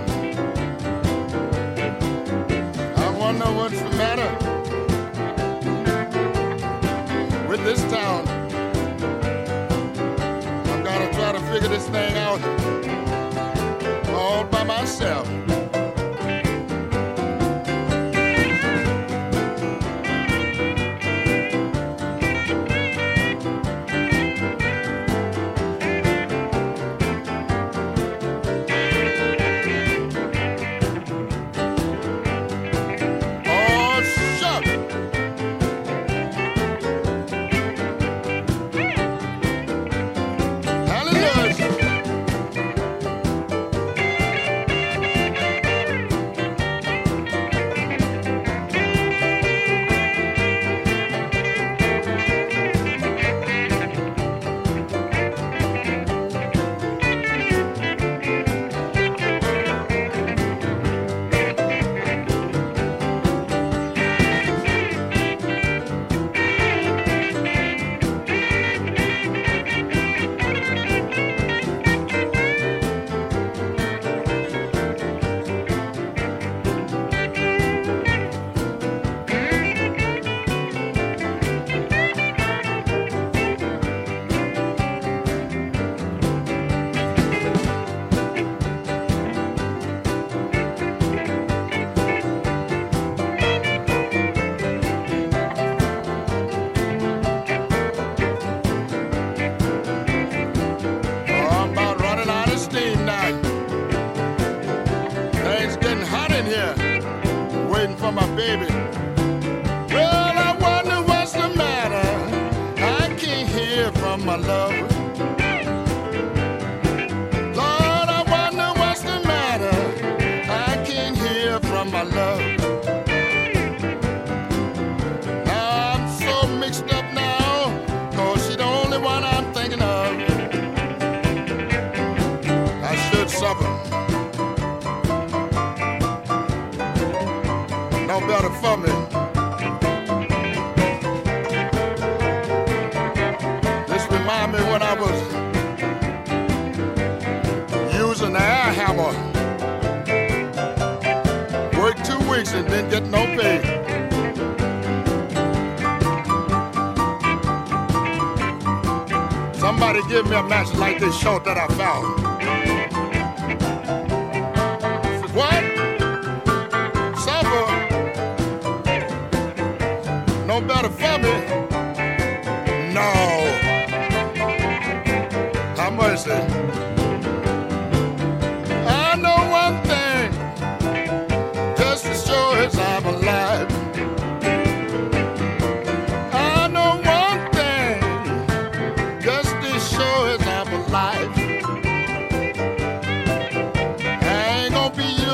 Short that I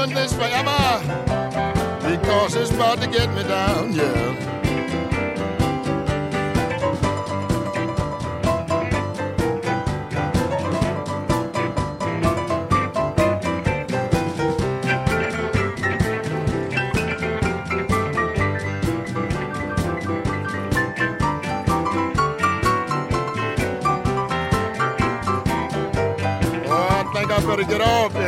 doing this forever because it's about to get me down, yeah. Oh, better get off there.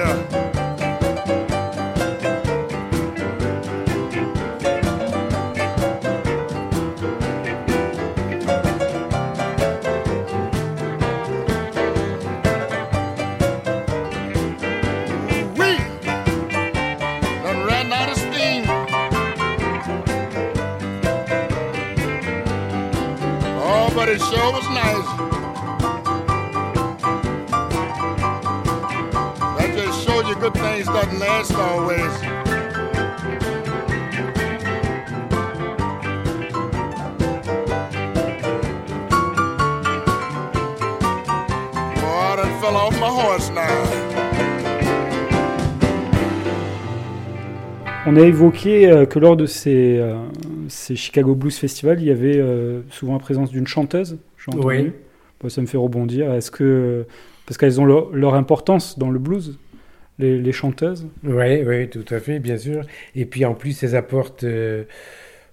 Good things doesn't last always. I done fell off my horse now. On a évoqué euh, que lors de ces, euh, ces Chicago Blues Festival, il y avait euh, souvent la présence d'une chanteuse. Oui. Bon, ça me fait rebondir. Est-ce que parce qu'elles ont leur, leur importance dans le blues, les, chanteuses Oui, oui, tout à fait, bien sûr. Et puis en plus, elles apportent euh,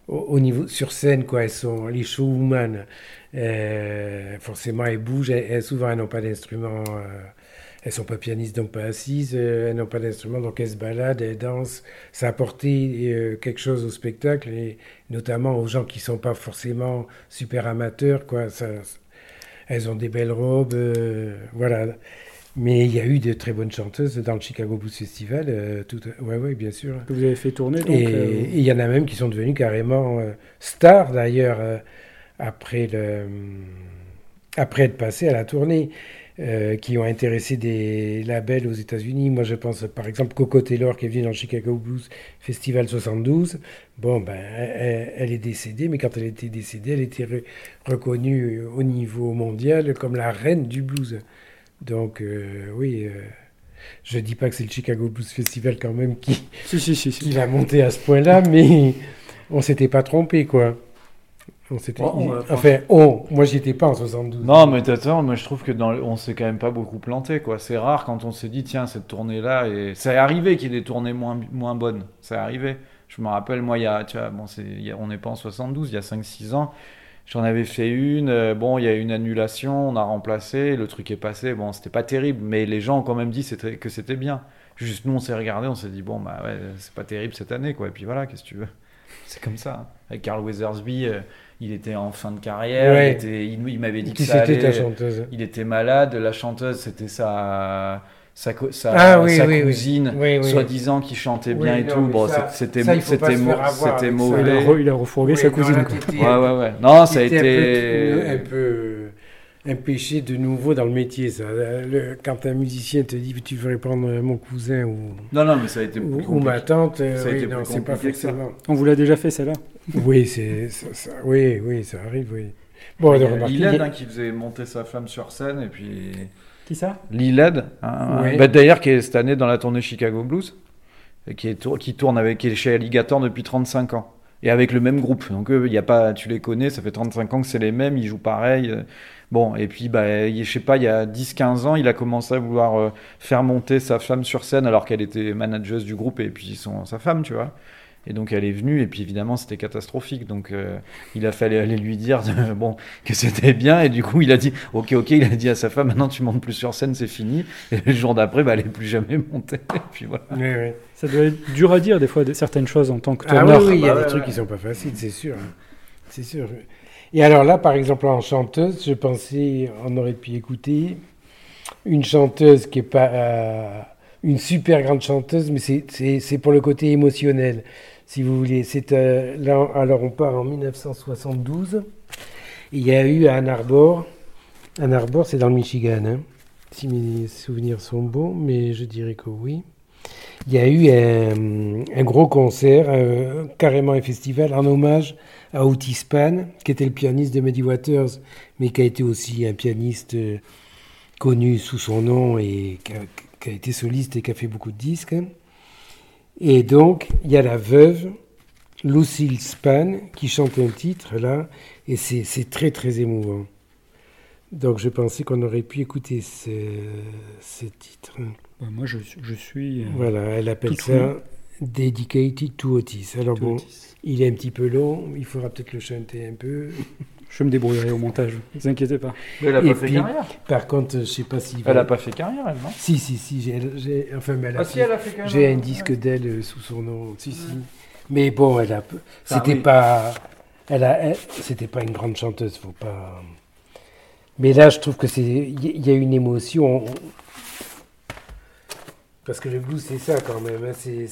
au, au niveau sur scène, quoi. Elles sont les showwomen. Euh, forcément, elles bougent. Souvent, elles n'ont pas d'instrument. euh, elles sont pas pianistes, donc pas assises. euh, elles n'ont pas d'instrument, donc elles se baladent, elles dansent. Ça a apporté quelque chose au spectacle, et notamment aux gens qui sont pas forcément super amateurs, quoi. Ça, elles ont des belles robes, voilà. Mais il y a eu de très bonnes chanteuses dans le Chicago Blues Festival. Euh, tout, ouais, ouais, bien sûr. que vous avez fait tourner donc, Et euh, et il y en a même qui sont devenus carrément euh, stars d'ailleurs euh, après le après être passés à la tournée, euh, qui ont intéressé des labels aux États-Unis. Moi, je pense par exemple Coco Taylor qui est venue dans le Chicago Blues Festival 72. Bon, ben, elle, elle est décédée, mais quand elle était décédée, elle était re- reconnue au niveau mondial comme la reine du blues. Donc, euh, oui. euh, je dis pas que c'est le Chicago Blues Festival quand même qui, [LAUGHS] Si, si, si. si. qui l'a monté à ce point-là, mais on s'était pas trompé, quoi. On s'était... Oh, enfin, on, moi j'y étais pas en 72. Non, mais t'attends, moi je trouve que dans le- on s'est quand même pas beaucoup planté, quoi. C'est rare quand on s'est dit, tiens, cette tournée-là, et ça est arrivé qu'il y ait des tournées moins, moins bonnes. Ça est arrivé. Je me rappelle, moi, il y a, tu vois, bon, c'est, il y a- on n'est pas en 72, il y a 5-6 ans. J'en avais fait une, euh, bon, il y a eu une annulation, on a remplacé, le truc est passé, bon, c'était pas terrible, mais les gens ont quand même dit que c'était bien. Juste nous, on s'est regardé, on s'est dit, bon, bah ouais, c'est pas terrible cette année, quoi. Et puis voilà, qu'est-ce que tu veux? [LAUGHS] C'est comme ça. hein. Avec Carl Weathersby, euh, il était en fin de carrière, Ouais. il, était, il, il m'avait dit que ça c'était ta allait. chanteuse? Il était malade, la chanteuse c'était sa, sa, co- sa, Ah oui, sa oui, oui. cousine, Oui, oui. soi-disant qui chantait bien et non, tout. Bon, c'était ça, il c'était c'était a, mauvais. il a refourgué Oui, sa non, cousine. là, quoi. t'étais- Ouais, ouais, ouais. Non, ça a été. Un peu, un empêché de nouveau dans le métier, ça. Le- quand un musicien te dit tu veux prendre mon cousin ou, Non, non, mais ça a été plus ou, ou compliqué. ma tante, euh, Ça a oui, été non, plus c'est pas forcément. On vous l'a déjà fait celle-là? Oui, c'est ça, ça- oui, oui, ça arrive, oui. Bon, Il y a remarquez, Liled, il y a- hein, qui faisait monter sa femme sur scène et puis Qui ça? Liled, hein, Ouais. bah, d'ailleurs qui est cette année dans la tournée Chicago Blues, qui, est, tour- qui tourne avec qui est chez Alligator depuis 35 ans et avec le même groupe. Donc eux, y a pas, tu les connais, ça fait 35 ans que c'est les mêmes, ils jouent pareil. euh. Bon, et puis bah, je sais pas, il y a 10-15 ans, il a commencé à vouloir euh, faire monter sa femme sur scène alors qu'elle était manageuse du groupe et puis son, sa femme, tu vois. Et donc elle est venue et puis évidemment c'était catastrophique. Donc euh, il a fallu aller lui dire de- [LAUGHS] bon que c'était bien et du coup il a dit ok ok il a dit à sa femme maintenant tu montes plus sur scène c'est fini et le jour d'après bah, elle est plus jamais montée [LAUGHS] et puis voilà. Oui, oui. Ça doit être dur à dire des fois certaines choses en tant que Ah tourneur. oui, oui, il y a Bah des ouais, trucs ouais. qui sont pas faciles, c'est sûr. C'est sûr. Et alors là, par exemple, en chanteuse, je pensais, on aurait pu écouter une chanteuse qui est pas euh, une super grande chanteuse, mais c'est pour le côté émotionnel, si vous voulez. Euh, là, alors on part en 1972. Et il y a eu à Ann Arbor, Ann Arbor, c'est dans le Michigan, hein, si mes souvenirs sont bons, mais je dirais que oui. Il y a eu un, gros concert, euh, carrément un festival, en hommage à Otis Spann, qui était le pianiste de Muddy Waters, mais qui a été aussi un pianiste euh, connu sous son nom et qui a, qui a été soliste et qui a fait beaucoup de disques. Et donc, il y a la veuve Lucille Span qui chante un titre là, et c'est très très émouvant. Donc je pensais qu'on aurait pu écouter ce, ce titre. Bah, moi, je, je suis. euh, Voilà, elle appelle ça Dedicated to Otis. Alors to bon, Otis. il est un petit peu long, il faudra peut-être le chanter un peu. [LAUGHS] Je me débrouillerai au montage, ne vous inquiétez pas. Mais elle a Et pas fait puis- carrière. Par contre, je sais pas s'il Elle va... a pas fait carrière, elle, non? Si, si, si, j'ai, enfin, mais elle a Ah fait- si, elle a fait carrière. J'ai un disque d'elle euh, sous son nom, si, si. Mais bon, elle a, Ah, c'était oui. pas, elle a, elle- c'était pas une grande chanteuse, faut pas. Mais là, je trouve que c'est, il y, il y a une émotion. Parce que le blues, c'est ça quand même. hein, c'est,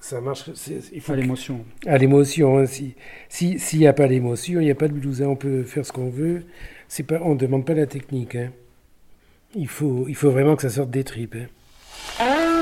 ça marche. il faut À l'émotion. à l'émotion. hein, si, si, s'il n'y a pas l'émotion, il n'y a pas de blues. hein, on peut faire ce qu'on veut. C'est pas, on ne demande pas la technique. hein. Il faut, il faut vraiment que ça sorte des tripes. hein.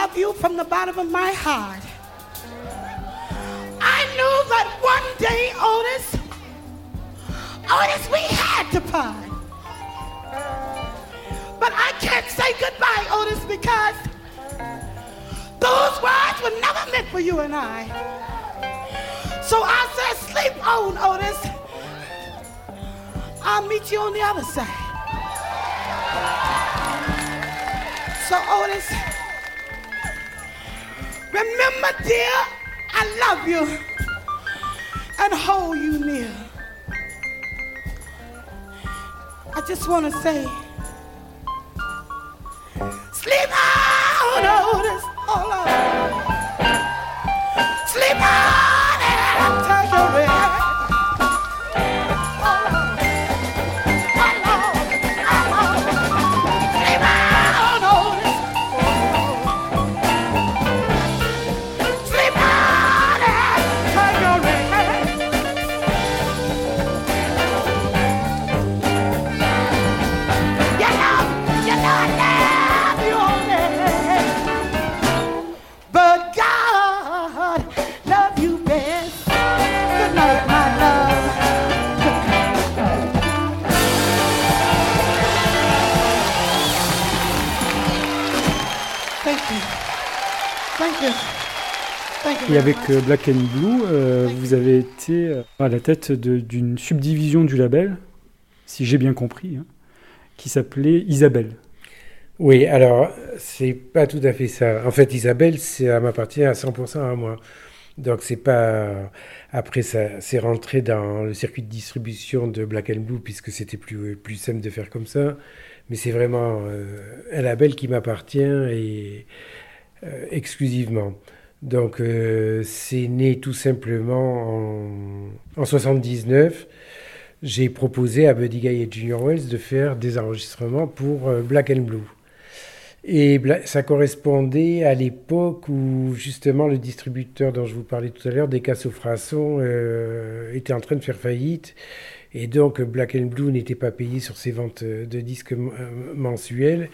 Love you from the bottom of my heart. I knew that one day, Otis, Otis, we had to part. But I can't say goodbye, Otis, because those words were never meant for you and I. So I said, sleep on, Otis. I'll meet you on the other side. So, Otis, remember, dear, I love you and hold you near. I just want to say, sleep on, Otis, oh Lord. Sleep on Et avec euh, Black and Blue, euh, vous avez été euh, à la tête d'une subdivision du label, si j'ai bien compris, hein, qui s'appelait Isabelle. Oui, alors, c'est pas tout à fait ça. En fait, Isabelle, ça m'appartient à 100% à moi. Donc, c'est pas. Après, ça, c'est rentré dans le circuit de distribution de Black and Blue, puisque c'était plus, plus simple de faire comme ça. Mais c'est vraiment un label qui m'appartient et exclusivement. Donc, euh, c'est né tout simplement en, en 79. J'ai proposé à Buddy Guy et Junior Wells de faire des enregistrements pour euh, Black and Blue. Et ça correspondait à l'époque où justement le distributeur dont je vous parlais tout à l'heure, des Frasson, euh, était en train de faire faillite. Et donc Black and Blue n'était pas payé sur ses ventes de disques euh, mensuelles.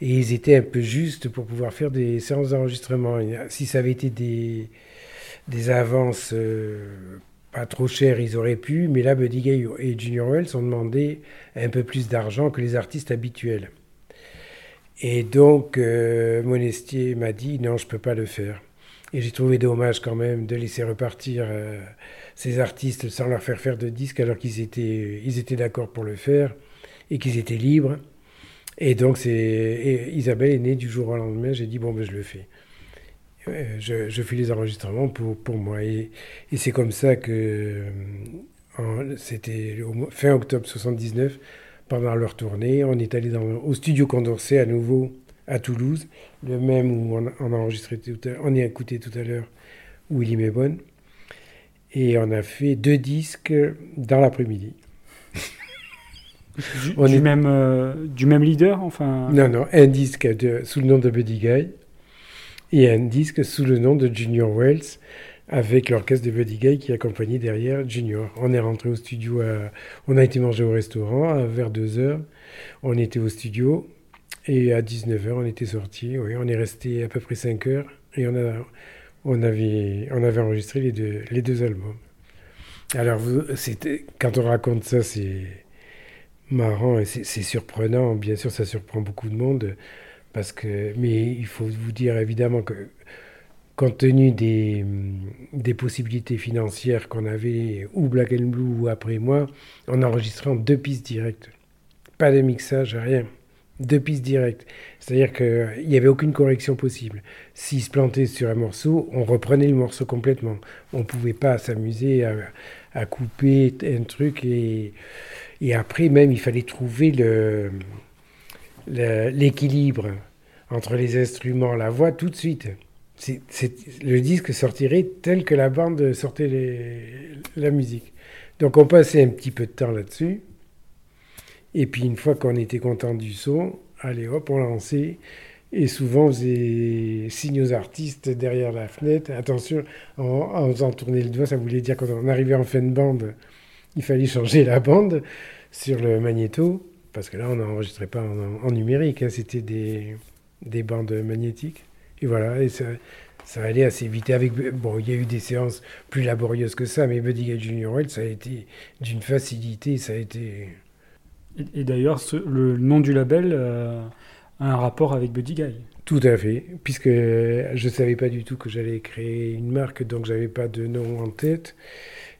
Et ils étaient un peu justes pour pouvoir faire des séances d'enregistrement. Et Si ça avait été des, avances euh, pas trop chères, ils auraient pu. Mais là, Buddy Guy et Junior Wells ont demandé un peu plus d'argent que les artistes habituels. Et donc, euh, Monestier m'a dit non, je peux pas le faire. Et j'ai trouvé dommage quand même de laisser repartir euh, ces artistes sans leur faire faire de disques alors qu'ils étaient, ils étaient d'accord pour le faire et qu'ils étaient libres. Et donc, c'est, Isabelle est née du jour au lendemain. J'ai dit bon, ben, je le fais. Je, fais les enregistrements pour, pour moi. Et, et c'est comme ça que euh, c'était fin octobre 79 pendant leur tournée. On est allé au studio Condorcet à nouveau à Toulouse, le même où on, on a enregistré tout à, on y a écouté tout à l'heure Willy Mebon. Et on a fait deux disques dans l'après-midi. Du, On du est- même, euh, du même leader, enfin? Non, non, un disque de- sous le nom de Buddy Guy et un disque sous le nom de Junior Wells avec l'orchestre de Buddy Guy qui accompagnait derrière Junior. On est rentré au studio, à- on a été manger au restaurant à- vers 2 heures. On était au studio et à 19h on était sorti. Oui, on est resté à peu près 5 heures et on, a, avait, enregistré les deux, albums. Alors, quand on raconte ça, c'est marrant et c'est surprenant. Bien sûr, ça surprend beaucoup de monde. Mais il faut vous dire évidemment que, compte tenu des, possibilités financières qu'on avait, ou Black and Blue ou après moi, on enregistrait en deux pistes directes. Pas de mixage, rien. Deux pistes directes. C'est-à-dire qu'il n'y avait aucune correction possible. S'il se plantait sur un morceau, on reprenait le morceau complètement. On ne pouvait pas s'amuser à, couper un truc et, après même il fallait trouver l'équilibre entre les instruments, la voix tout de suite. Le disque sortirait tel que la bande sortait la musique. Donc on passait un petit peu de temps là-dessus. Et puis une fois qu'on était content du son, allez hop, on lançait. Et souvent on faisait signe aux artistes derrière la fenêtre. Attention, en, en faisant tourner le doigt, ça voulait dire quand on arrivait en fin de bande, il fallait changer la bande sur le magnéto. Parce que là, on n'enregistrait pas en, numérique, hein, c'était des, des bandes magnétiques. Et voilà, et ça, ça allait assez vite. Avec, bon, il y a eu des séances plus laborieuses que ça, mais Buddy Guy Junior Wells, ça a été d'une facilité, ça a été... Et, et d'ailleurs, le nom du label euh, a un rapport avec Buddy Guy. Tout à fait, puisque je ne savais pas du tout que j'allais créer une marque, donc j'avais pas de nom en tête.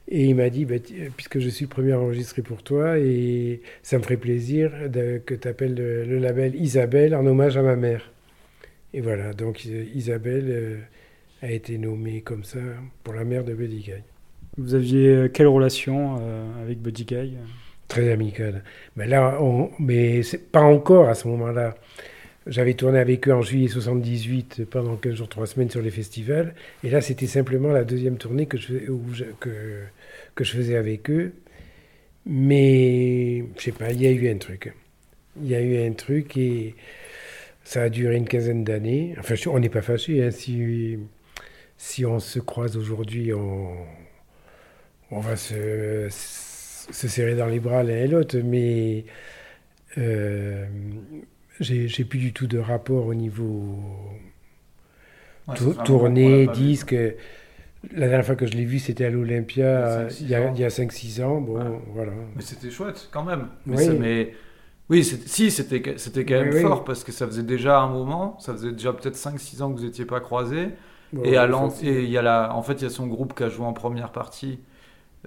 Et il m'a dit, bah, puisque je suis le premier à enregistrer pour toi, et ça me ferait plaisir de- que tu appelles le, le label Isabelle en hommage à ma mère. Et voilà, donc Is- Isabelle euh, a été nommée comme ça pour la mère de Buddy Guy. Vous aviez euh, quelle relation euh, avec Buddy Guy? Très amical. Mais là, pas encore à ce moment-là. J'avais tourné avec eux en juillet 78 pendant 15 jours, 3 semaines sur les festivals. Et là, c'était simplement la deuxième tournée que je, que, je faisais avec eux. Mais, je sais pas, il y a eu un truc. Il y a eu un truc et ça a duré une quinzaine d'années. Enfin, on n'est pas fâchés. hein. Si, si on se croise aujourd'hui, on, on va se, se serrer dans les bras l'un et l'autre. Mais euh, j'ai plus du tout de rapport au niveau Ouais, tournée, disque. La dernière fois que je l'ai vu, c'était à l'Olympia, Il y a a, cinq, il y a 5-6 ans. Bon, Ouais. voilà. Mais c'était chouette quand même. Mais, Oui. mais- oui, si, c'était quand même Oui, oui. fort parce que ça faisait déjà un moment, ça faisait déjà peut-être 5-6 ans que vous n'étiez pas croisés. Bon, et à et y a la, en fait, il y a son groupe qui a joué en première partie.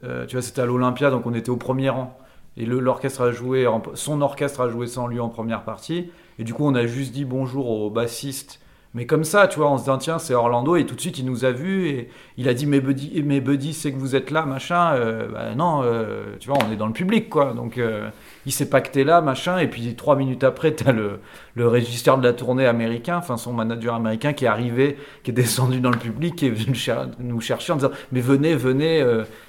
Euh, tu vois, c'était à l'Olympia, donc on était au premier rang. Et l'orchestre a joué, son orchestre a joué sans lui en première partie. Et du coup, on a juste dit bonjour au bassiste. Mais comme ça, tu vois, on se dit, tiens, c'est Orlando. Et tout de suite, il nous a vus. Et il a dit, mais Buddy, mais Buddy c'est que vous êtes là, machin. Euh, bah, non, euh, tu vois, on est dans le public, quoi. Donc, euh, il sait pas que t'es là, machin. Et puis, trois minutes après, t'as le, le régisseur de la tournée américain, enfin, son manager américain qui est arrivé, qui est descendu dans le public, qui est venu nous chercher en disant, mais venez, venez,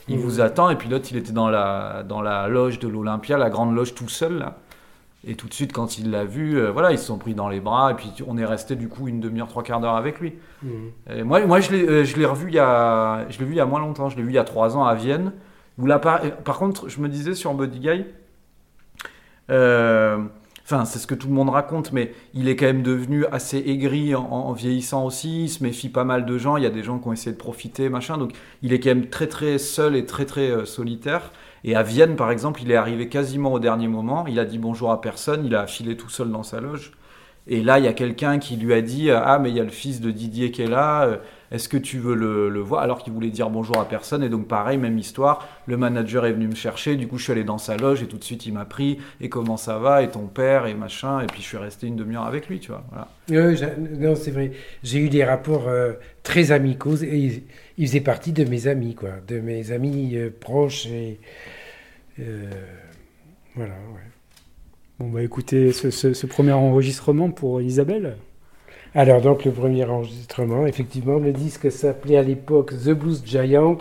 il Mhm. vous attend. Et puis l'autre, il était dans la, dans la loge de l'Olympia, la grande loge tout seul, là. Et tout de suite, quand il l'a vu, euh, voilà, ils se sont pris dans les bras. Et puis, on est resté du coup une demi-heure, trois quarts d'heure avec lui. Mhm. Et moi, moi, je l'ai, euh, je l'ai revu il y a, je l'ai vu il y a moins longtemps. Je l'ai vu il y a trois ans à Vienne. Où là, par, par contre, je me disais sur Buddy Guy, euh, enfin, c'est ce que tout le monde raconte, mais il est quand même devenu assez aigri en, en vieillissant aussi. Il se méfie pas mal de gens. Il y a des gens qui ont essayé de profiter, machin. Donc, il est quand même très, très seul et très, très euh, solitaire. Et à Vienne, par exemple, il est arrivé quasiment au dernier moment. Il a dit bonjour à personne. Il a filé tout seul dans sa loge. Et là, il y a quelqu'un qui lui a dit Ah, mais il y a le fils de Didier qui est là, euh, est-ce que tu veux le, le voir? Alors qu'il voulait dire bonjour à personne. Et donc, pareil, même histoire. Le manager est venu me chercher. Du coup, je suis allé dans sa loge et tout de suite, il m'a pris Et comment ça va? Et ton père Et machin. Et puis, je suis resté une demi-heure avec lui, tu vois. Voilà. Non, c'est vrai. J'ai eu des rapports euh, très amicaux et ils, ils faisaient partie de mes amis, quoi, de mes amis euh, proches et euh, voilà. ouais. Bon, bah écoutez, ce, ce- ce premier enregistrement pour Isabelle. Alors donc le premier enregistrement, effectivement, le disque s'appelait à l'époque The Blues Giant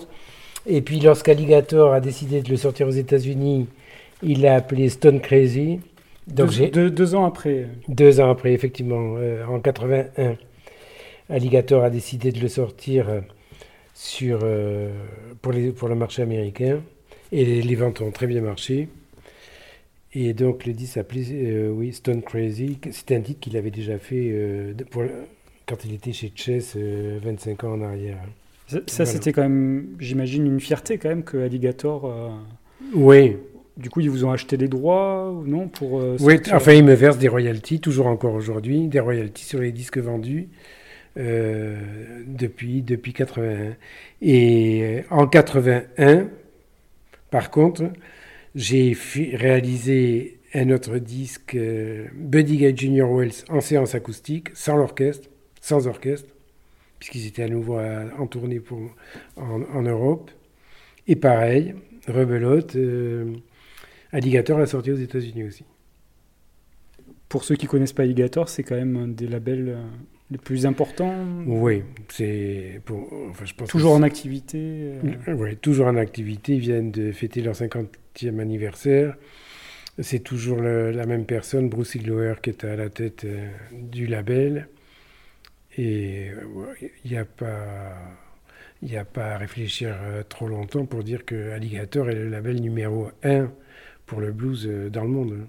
et puis lorsqu'Alligator a décidé de le sortir aux États-Unis, il l'a appelé Stone Crazy. Donc deux, j'ai deux- deux ans après. Deux ans après, effectivement, euh, en 81, Alligator a décidé de le sortir euh, sur, euh, pour, les, pour le marché américain. Et les, les ventes ont très bien marché. Et donc le disque s'appelait euh, oui, Stone Crazy. C'était un titre qu'il avait déjà fait euh, pour, quand il était chez Chess euh, 25 ans en arrière. Ça, ça, Voilà. c'était quand même, j'imagine, une fierté quand même que Alligator. euh, Oui, Du coup, ils vous ont acheté des droits ou non pour Oui, enfin, il me verse des royalties, toujours encore aujourd'hui, des royalties sur les disques vendus depuis, depuis 81. Et en 81, par contre, j'ai réalisé un autre disque, euh, Buddy Guy Junior Wells, en séance acoustique, sans l'orchestre, sans orchestre, puisqu'ils étaient à nouveau en tournée pour, en, Europe. Et pareil, Rebelote, euh, Alligator l'a sorti aux États-Unis aussi. Pour ceux qui connaissent pas Alligator, c'est quand même un des labels euh, les plus importants. Oui, c'est pour. Enfin, je pense toujours en activité. Euh. Oui, toujours en activité. Ils viennent de fêter leur 50 anniversaire. C'est toujours la même personne, Bruce Iglower, qui était à la tête euh, du label. Et euh, il n'y a pas. Il n'y a pas à réfléchir euh, trop longtemps pour dire que Alligator est le label numéro 1 pour le blues dans le monde.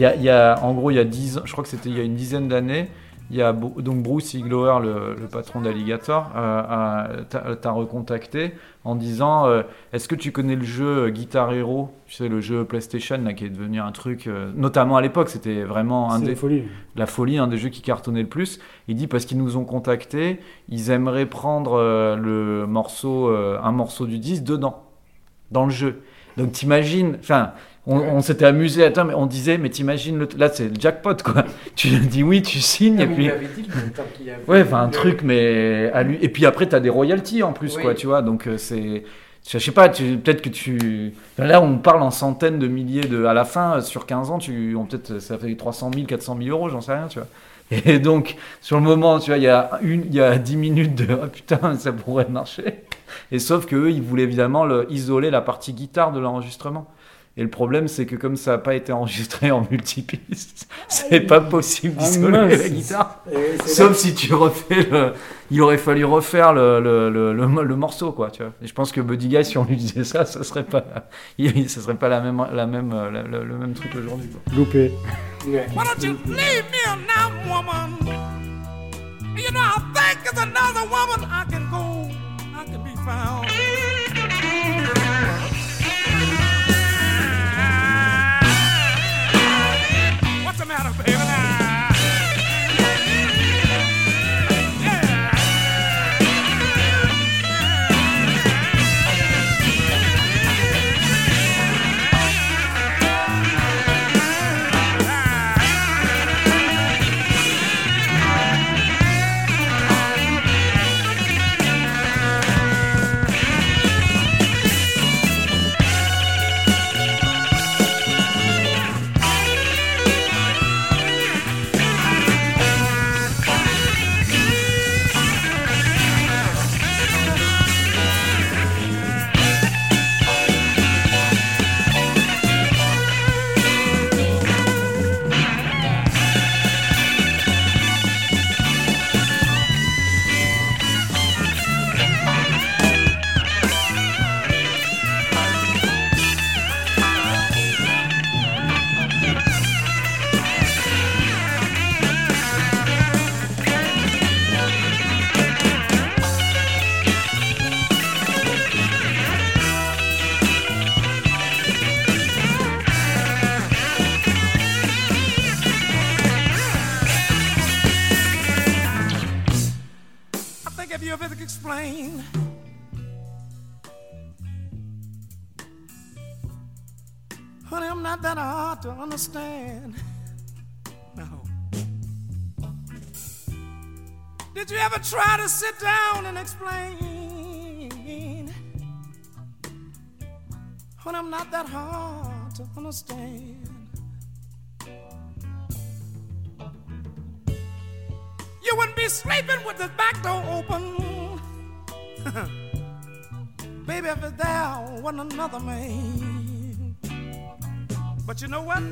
Y a, y a- en gros, il y a 10 ans, je crois que c'était il y a une dizaine d'années, il y a donc Bruce Iglower, le, le patron d'Alligator, euh, t'a t'a recontacté en disant euh, Est-ce que tu connais le jeu euh, Guitar Hero? Tu sais, le jeu PlayStation là, qui est devenu un truc, euh, notamment à l'époque, c'était vraiment un des, folie. la folie, un des jeux qui cartonnait le plus. Il dit parce qu'ils nous ont contactés, ils aimeraient prendre le morceau, un morceau du disque dedans, dans le jeu. Donc t'imagines, enfin, on, on s'était amusé à temps, mais on disait, mais t'imagines, le, là c'est le jackpot quoi. [LAUGHS] Tu dis oui, tu signes, et puis. Ouais, enfin un truc, mais à lui. Et puis après, t'as des royalties en plus, Oui. quoi, tu vois. Donc euh, c'est. Je sais pas, tu- peut-être que tu. Là, on parle en centaines de milliers de. À la fin, sur 15 ans, tu... on peut-être ça fait 300 000, 400 000 euros, j'en sais rien, tu vois. [LAUGHS] Et donc, sur le moment, tu vois, il y a, une, il y a 10 minutes de. Ah putain, ça pourrait marcher. Et sauf qu'eux, ils voulaient évidemment le, isoler la partie guitare de l'enregistrement. Et le problème, c'est que comme ça n'a pas été enregistré en multipiste, [LAUGHS] c'est pas possible Ah, d'isoler la guitare. Sauf si tu refais le. Il aurait fallu refaire le, le, le, le- le morceau, quoi, tu vois. Et je pense que Buddy Guy, si on lui disait ça, ça serait pas, [LAUGHS] ça serait pas la même, la même, la- le même truc aujourd'hui, quoi. Loupé. Why don't you leave me alone, woman? You know, I think there's another woman I can go, I can be found. Matter, baby? Geophysics explain. Honey, I'm not that hard to understand. No. Did you ever try to sit down and explain? Honey, I'm not that hard to understand. You wouldn't be sleeping with the back door open. [LAUGHS] Baby, if there wasn't another man. But you know what?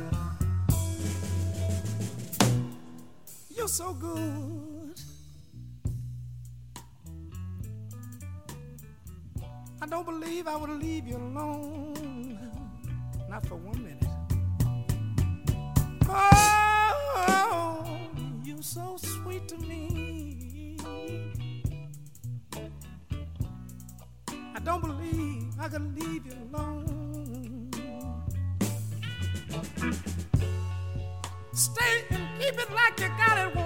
You're so good. I don't believe I would leave you alone. To me. I don't believe I could leave you alone. Stay and keep it like you got it,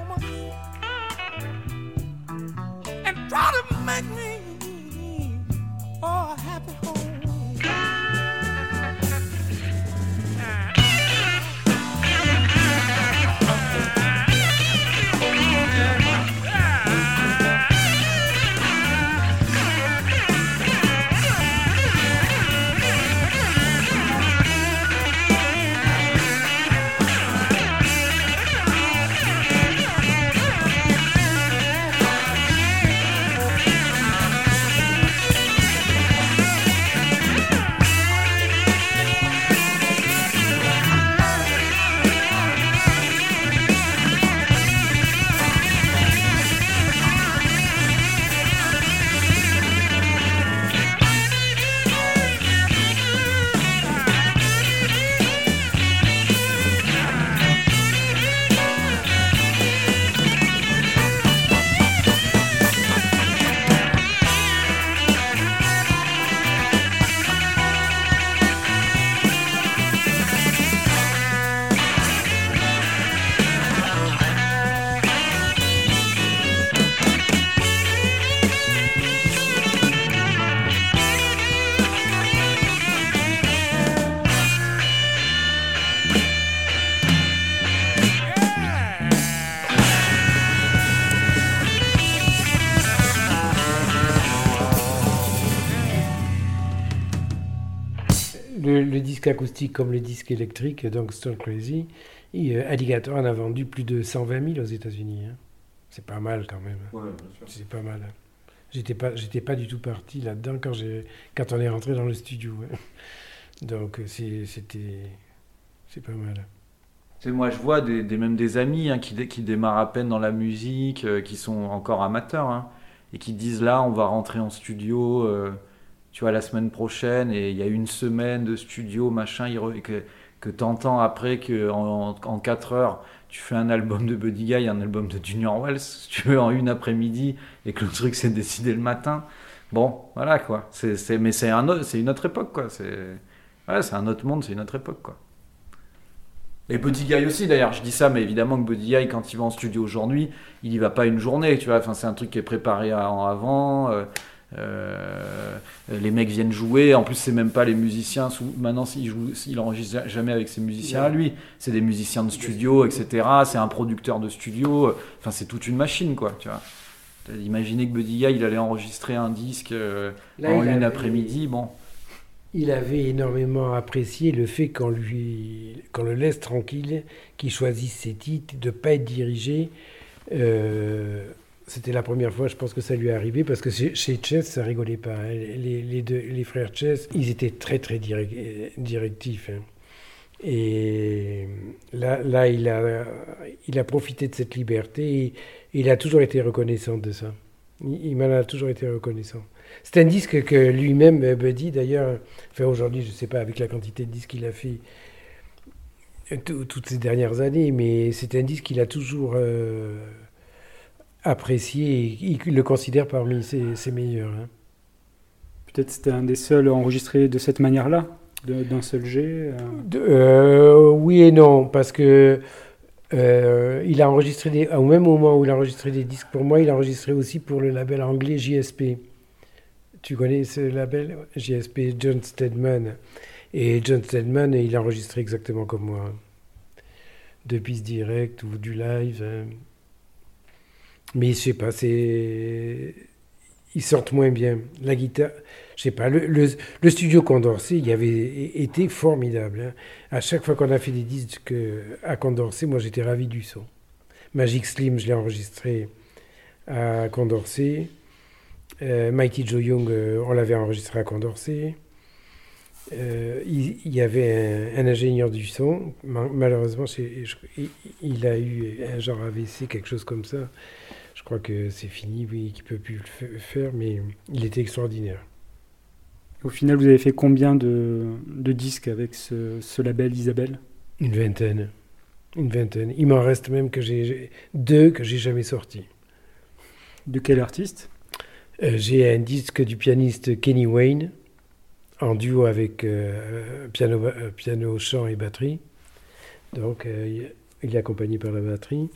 disque acoustique comme le disque électrique, donc Stone Crazy, et, euh, Alligator en a vendu plus de 120 000 aux États-Unis. hein. C'est pas mal quand même. C'est pas mal. hein. J'étais pas, j'étais pas du tout parti là-dedans quand j'ai, quand on est rentré dans le studio. hein. Donc euh, c'est- c'était, c'est pas mal. Sais, moi, je vois des, des- même des amis hein, qui, dé- qui démarrent à peine dans la musique, euh, qui sont encore amateurs, hein, et qui disent là, on va rentrer en studio, euh, tu vois, la semaine prochaine, et il y a une semaine de studio, machin, et que, que t'entends après que en, en 4 heures, tu fais un album de Buddy Guy, un album de Junior Wells, si tu veux, en une après-midi, et que le truc s'est décidé le matin. Bon, voilà quoi. C'est, c'est- mais c'est, un c'est une autre époque, quoi. C'est, un autre monde, c'est une autre époque, quoi. Et Buddy Guy aussi, d'ailleurs, je dis ça, mais évidemment que Buddy Guy, quand il va en studio aujourd'hui, il y va pas une journée, tu vois. Enfin, c'est un truc qui est préparé en avant. euh, euh, les mecs viennent jouer. En plus, c'est même pas les musiciens. sous- Maintenant, s'il joue, il enregistre jamais avec ses musiciens à lui. C'est des musiciens de studio, etc. C'est un producteur de studio. Enfin, c'est toute une machine, quoi, tu vois. Imaginez que Buddy Guy, il allait enregistrer un disque euh, Là, en il une après-midi. Bon, Il avait énormément apprécié le fait qu'on lui, qu'on le laisse tranquille, qu'il choisisse ses titres, de pas être dirigé. Euh, c'était la première fois, je pense que ça lui est arrivé, parce que chez, Chess, ça rigolait pas. hein. Les, deux, les frères Chess, ils étaient très très direc- directifs. hein. Et là, là il, a, il a profité de cette liberté et il a toujours été reconnaissant de ça. Il, m'en a toujours été reconnaissant. C'est un disque que lui-même, euh, Buddy, d'ailleurs, fait aujourd'hui, je ne sais pas avec la quantité de disques qu'il a fait euh, tout- toutes ces dernières années, mais c'est un disque qu'il a toujours euh, apprécié et il le considère parmi ses, ses meilleurs. hein. Peut-être c'était un des seuls enregistrés de cette manière-là, d'un seul jet. euh. Euh, oui et non, parce que Euh, il a enregistré des, au même moment où il a enregistré des disques pour moi, il a enregistré aussi pour le label anglais JSP. Tu connais ce label JSP, John Stedman. Et John Stedman, il a enregistré exactement comme moi. De pistes directes ou du live. hein. Mais je sais pas, c'est. Ils sortent moins bien. La guitare, je sais pas, le, le, studio Condorcet, il avait été formidable. hein. À chaque fois qu'on a fait des disques à Condorcet, moi j'étais ravi du son. Magic Slim, je l'ai enregistré à Condorcet. Euh, Mighty Joe Young, euh, on l'avait enregistré à Condorcet. Euh, il, y avait un, ingénieur du son. Ma- Malheureusement, il a eu un genre AVC, quelque chose comme ça. Je crois que c'est fini, oui, qu'il ne peut plus le fa- faire, mais il était extraordinaire. Au final, vous avez fait combien de, de disques avec ce, ce label Isabelle? Une vingtaine. Une vingtaine. Il m'en reste même que j'ai deux que j'ai jamais sortis. De quel artiste? Euh, j'ai un disque du pianiste Kenny Wayne en duo avec euh, piano, euh, piano, chant et batterie. Donc euh, il est accompagné par la batterie.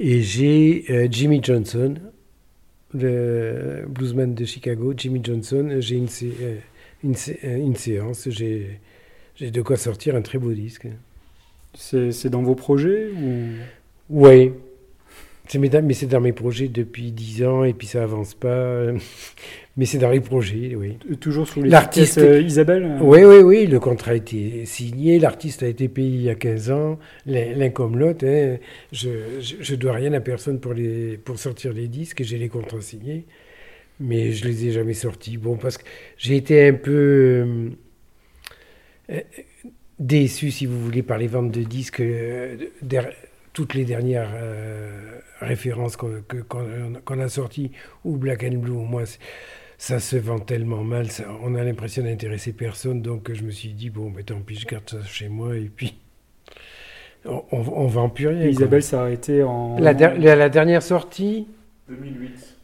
Et j'ai euh, Jimmy Johnson, le bluesman de Chicago. Jimmy Johnson, j'ai une, sé- euh, une, sé- euh, une séance. J'ai de quoi sortir un très beau disque. C'est dans vos projets ou? Oui. Mais c'est dans mes projets depuis 10 ans et puis ça avance pas. Mais c'est dans les projets, oui. toujours sous les L'artiste- Isabelle Oui, oui, oui, le contrat a été signé, l'artiste a été payé il y a 15 ans, l'un comme l'autre. hein. Je, je dois rien à personne pour, les, pour sortir les disques j'ai les contrats signés, mais je les ai jamais sortis. Bon, parce que j'ai été un peu euh, euh, déçu, si vous voulez, par les ventes de disques. euh, toutes les dernières euh, références qu'on que- qu'on- qu'on a sorties, ou Black and Blue, moi, c'est- ça se vend tellement mal, ça- on a l'impression d'intéresser personne, donc je me suis dit, bon, mais tant pis, je garde ça chez moi, et puis on, on, on vend plus rien. Et. Isabelle s'est arrêtée en. La, der- la- la dernière sortie, 2008,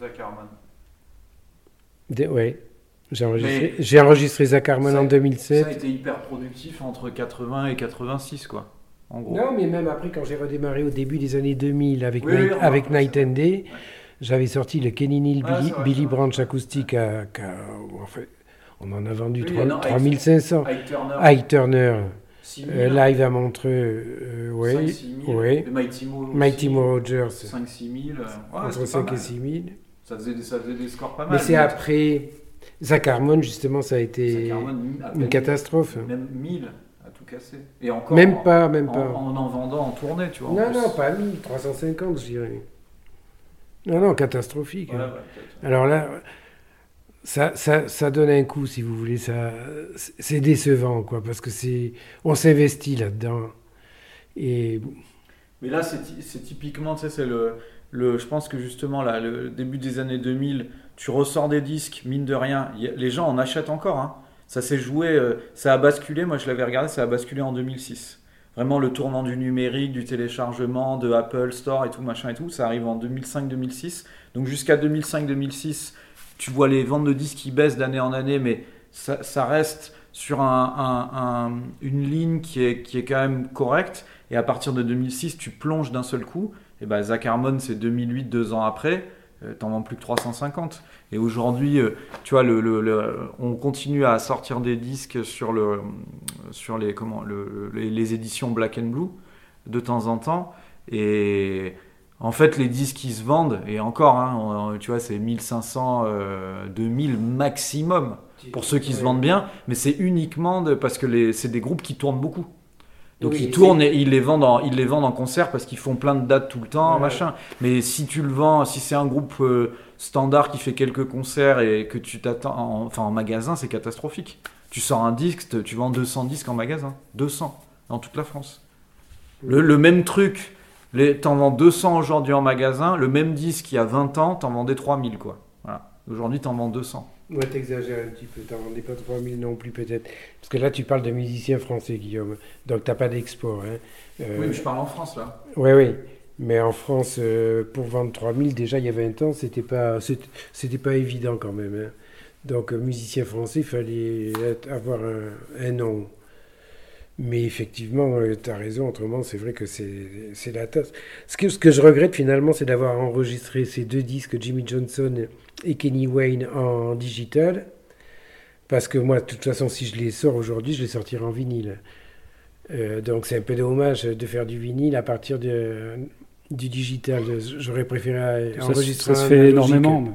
Zach Harman. ouais, j'ai enregistré, Mais- j'ai enregistré Zach Harman Ça- en Ça 2007. a été hyper productif entre 80 et 86, quoi. En gros. Non, mais même après, quand j'ai redémarré au début des années 2000 avec, Oui, Night, oui, avec Night and Day, j'avais sorti le Kenny Neal Ah, Billy, Billy Branch acoustique à, qu'à- en fait, on en a vendu Oui, 3 non, Ike- 3500. Ike Turner, Ike Turner, 6 000, euh, live à Montreux, euh, ouais, 5 6 000, ouais. Mighty Mo aussi, Mighty Mo Rogers, 5 6 000. euh, ouais, entre c'était 5 pas et mal. 6 000. Ça faisait, des, ça faisait des scores pas mal. Mais c'est après Zach Harmon, justement, ça a été Harmon, à une catastrophe. Même 1000 à tout casser. Et encore Même en- pas, même en, pas. En en vendant en tournée, tu vois. en Non, plus. non, pas 1000, 350, je dirais. Non, non, catastrophique. Hein. Alors là, ça, ça, ça donne un coup, si vous voulez. Ça, c'est décevant, quoi, parce que c'est, on s'investit là-dedans. Et Mais là, c'est ty- c'est typiquement, tu sais, c'est le, le. Je pense que justement, là, le début des années 2000, tu ressors des disques, mine de rien, y les gens en achètent encore. hein. Ça s'est joué, euh, ça a basculé. Moi, je l'avais regardé, ça a basculé en 2006. Vraiment, le tournant du numérique, du téléchargement, de Apple Store et tout, machin et tout, ça arrive en 2005-2006. Donc, jusqu'à 2005-2006, tu vois les ventes de disques qui baissent d'année en année, mais ça, reste sur un- un- un- une ligne qui est, qui est quand même correcte. Et à partir de 2006, tu plonges d'un seul coup. Et ben Zach Harmon, c'est 2008, deux ans après. Euh, T'en vends plus que 350. Et aujourd'hui, euh, tu vois, le, le- le- on continue à sortir des disques sur, le, sur les, comment, le- les, les éditions Black and Blue de temps en temps. Et en fait, les disques qui se vendent, et encore, hein, on- tu vois, c'est 1500, euh, 2000 maximum pour ceux qui se vendent bien. Mais c'est uniquement de- parce que les- c'est des groupes qui tournent beaucoup. Donc Oui, ils tournent et ils les vendent en, ils les vendent en concert parce qu'ils font plein de dates tout le temps, Ouais. machin. Mais si tu le vends, si c'est un groupe euh, standard qui fait quelques concerts et que tu t'attends, en- enfin en magasin, c'est catastrophique. Tu sors un disque, tu vends 200 disques en magasin, 200 dans toute la France. Le, le même truc, t'en vends 200 aujourd'hui en magasin, le même disque il y a 20 ans, t'en vendais 3000 quoi. Voilà. Aujourd'hui t'en vends 200. Ouais, t'exagères un petit peu, t'en vendais pas 3000 non plus peut-être. Parce que là, tu parles de musiciens français, Guillaume. Donc t'as pas d'export. Hein. Euh, Oui, mais je parle en France là. Oui, oui. Mais en France, euh, pour vendre 3000, déjà il y a 20 ans, c'était pas, c'était pas évident quand même. hein. Donc, euh, musicien français, il fallait être- avoir un, un nom. Mais effectivement, tu as raison, autrement, c'est vrai que c'est la tasse. Ce que, ce que je regrette finalement, c'est d'avoir enregistré ces deux disques, Jimmy Johnson et Kenny Wayne, en digital. Parce que moi, de toute façon, si je les sors aujourd'hui, je les sortirai en vinyle. Euh, donc c'est un peu dommage de faire du vinyle à partir de, du digital. J'aurais préféré Ça, enregistrer ça se fait énormément. mais-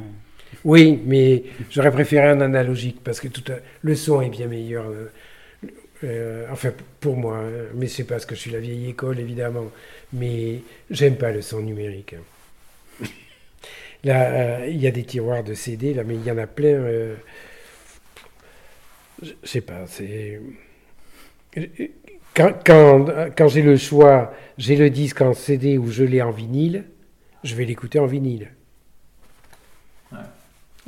Oui, mais j'aurais préféré un analogique parce que tout le son est bien meilleur. euh, euh, enfin, pour moi, mais c'est parce que je suis la vieille école, évidemment. Mais j'aime pas le son numérique. Là, euh, il y a des tiroirs de CD, là, mais il y en a plein. euh, je sais pas, c'est. Quand, quand, quand j'ai le choix, j'ai le disque en CD ou je l'ai en vinyle, je vais l'écouter en vinyle.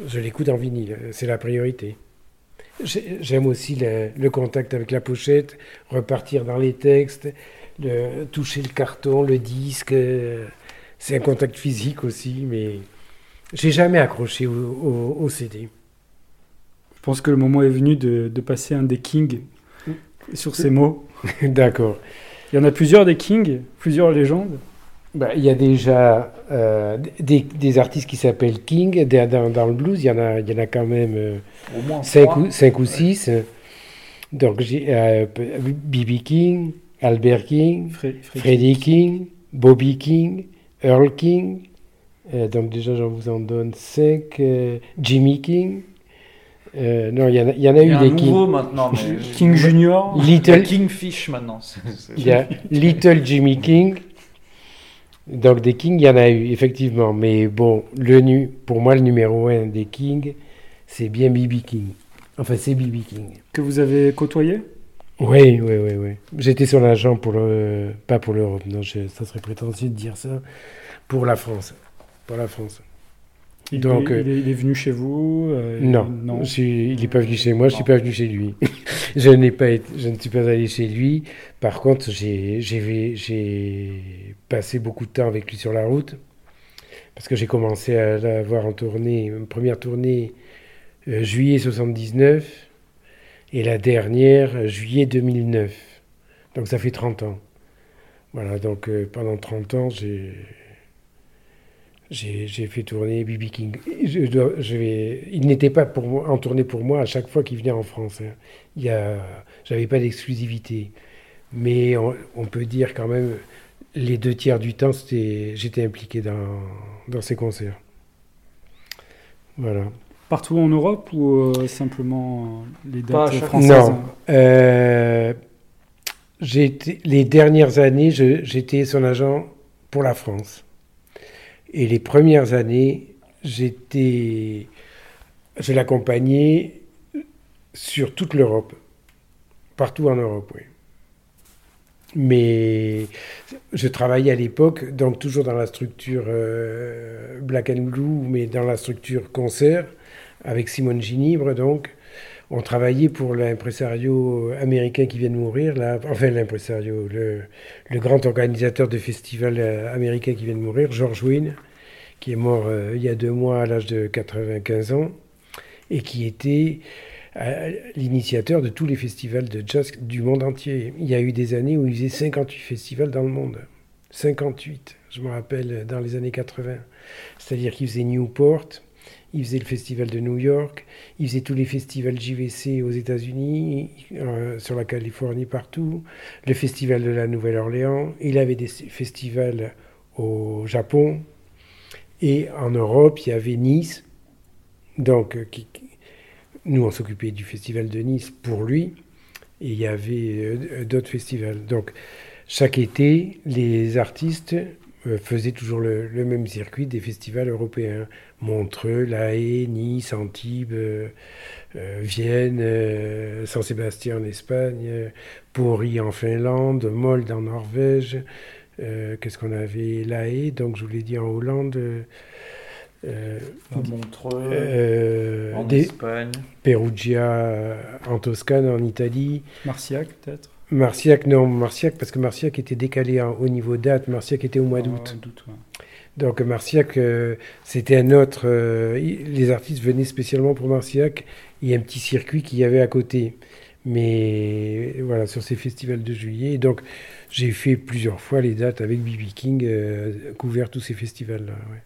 Je l'écoute en vinyle, c'est la priorité. J'ai- J'aime aussi le, le contact avec la pochette, repartir dans les textes, le- toucher le carton, le disque. C'est un contact physique aussi, mais j'ai jamais accroché au, au- au CD. Je pense que le moment est venu de, de passer un des Kings sur ces mots. [LAUGHS] D'accord. Il y en a plusieurs des Kings, plusieurs légendes. Bah, Il y a déjà euh, des, des artistes qui s'appellent King. Dans, dans- dans le blues, il y en a, il y en a quand même euh, Au moins cinq, trois. ou, cinq ou six. Donc, j'ai euh, B.B. King, Albert King, Fre- Fred- Freddie King, Bobby King, Earl King. Euh, donc, déjà, j'en vous en donne cinq. euh, Jimmy King. Euh, non, il y en a, il y en a Il y eu a un des nouveau King. maintenant. mais- King Junior. Little, Kingfish maintenant. Il y a Little Jimmy King. Donc des Kings, il y en a eu, effectivement. Mais bon, le nu, pour moi, le numéro un des Kings, c'est bien B.B. King. Enfin, c'est B.B. King. Que vous avez côtoyé? Oui, oui, oui, oui. J'étais son agent pour le... Pas pour l'Europe, non, je- ça serait prétentieux de dire ça. Pour la France. Pour la France. Il, Donc, il, est, il est venu chez vous euh, Non, il n'est pas venu chez moi, je ne suis Non. pas venu chez lui. [LAUGHS] je, n'ai pas été- je ne suis pas allé chez lui. Par contre, j'ai passé beaucoup de temps avec lui sur la route. Parce que j'ai commencé à la voir en tournée, une première tournée euh, juillet 79 et la dernière euh, juillet 2009. Donc ça fait 30 ans. Voilà, donc pendant 30 ans, j'ai j'ai fait tourner B.B. King. Je je vais, il n'était pas pour moi, en tournée pour moi à chaque fois qu'il venait en France. hein. Y a, j'avais pas d'exclusivité. Mais on, on peut dire quand même, les deux tiers du temps, j'étais impliqué dans, dans ces concerts. Voilà. Partout en Europe ou euh, simplement les Pas dates chaque- françaises Non. Euh, les dernières années, je- j'étais son agent pour la France. Et les premières années, j'étais, je l'accompagnais sur toute l'Europe, partout en Europe, oui. Mais je travaillais à l'époque, donc toujours dans la structure euh, Black and Blue, mais dans la structure concert, avec Simone Ginibre, donc. On travaillait pour l'impresario américain qui vient de mourir, enfin l'impresario, le, grand organisateur de festival euh, américain qui vient de mourir, George Wynne, qui est mort euh, il y a deux mois à l'âge de 95 ans, et qui était euh, l'initiateur de tous les festivals de jazz du monde entier. Il y a eu des années où il faisait 58 festivals dans le monde. 58, je me rappelle, dans les années 80. C'est-à-dire qu'il faisait Newport, il faisait le festival de New York, il faisait tous les festivals JVC aux États-Unis, euh, sur la Californie, partout, le festival de la Nouvelle-Orléans, il avait des festivals au Japon, et en Europe, il y avait Nice, donc euh, nous on s'occupait du festival de Nice pour lui, et il y avait euh, d'autres festivals. Donc chaque été, les artistes euh, faisaient toujours le, même circuit des festivals européens. Montreux, La Haye, Nice, Antibes, Vienne, euh, Saint-Sébastien en Espagne, Pori en Finlande, Molde en Norvège. Euh, Qu'est-ce qu'on avait? La Haye, donc je vous l'ai dit en Hollande. euh, Montreux, euh, en des Espagne. Perugia euh, en Toscane, en Italie. Marciac peut-être? Marciac, non, Marciac, parce que Marciac était décalé en- au niveau date. Marciac était au mois d'août. Ouais. Donc Marciac, euh, c'était un autre. euh, les artistes venaient spécialement pour Marciac. Il y a un petit circuit qu'il y avait à côté. Mais voilà, sur ces festivals de juillet. Et donc, j'ai fait plusieurs fois les dates avec B.B. King, euh, couvert tous ces festivals-là. ouais.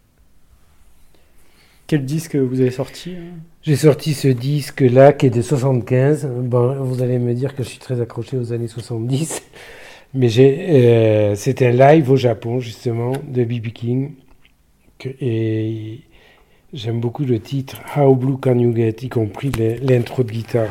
Quel disque vous avez sorti hein? J'ai sorti ce disque-là qui est de 75. Bon, vous allez me dire que je suis très accroché aux années 70. [LAUGHS] Mais euh, c'est un live au Japon, justement, de B.B. King. Que- et j'aime beaucoup le titre How Blue Can You Get, y compris l'in- l'intro de guitare.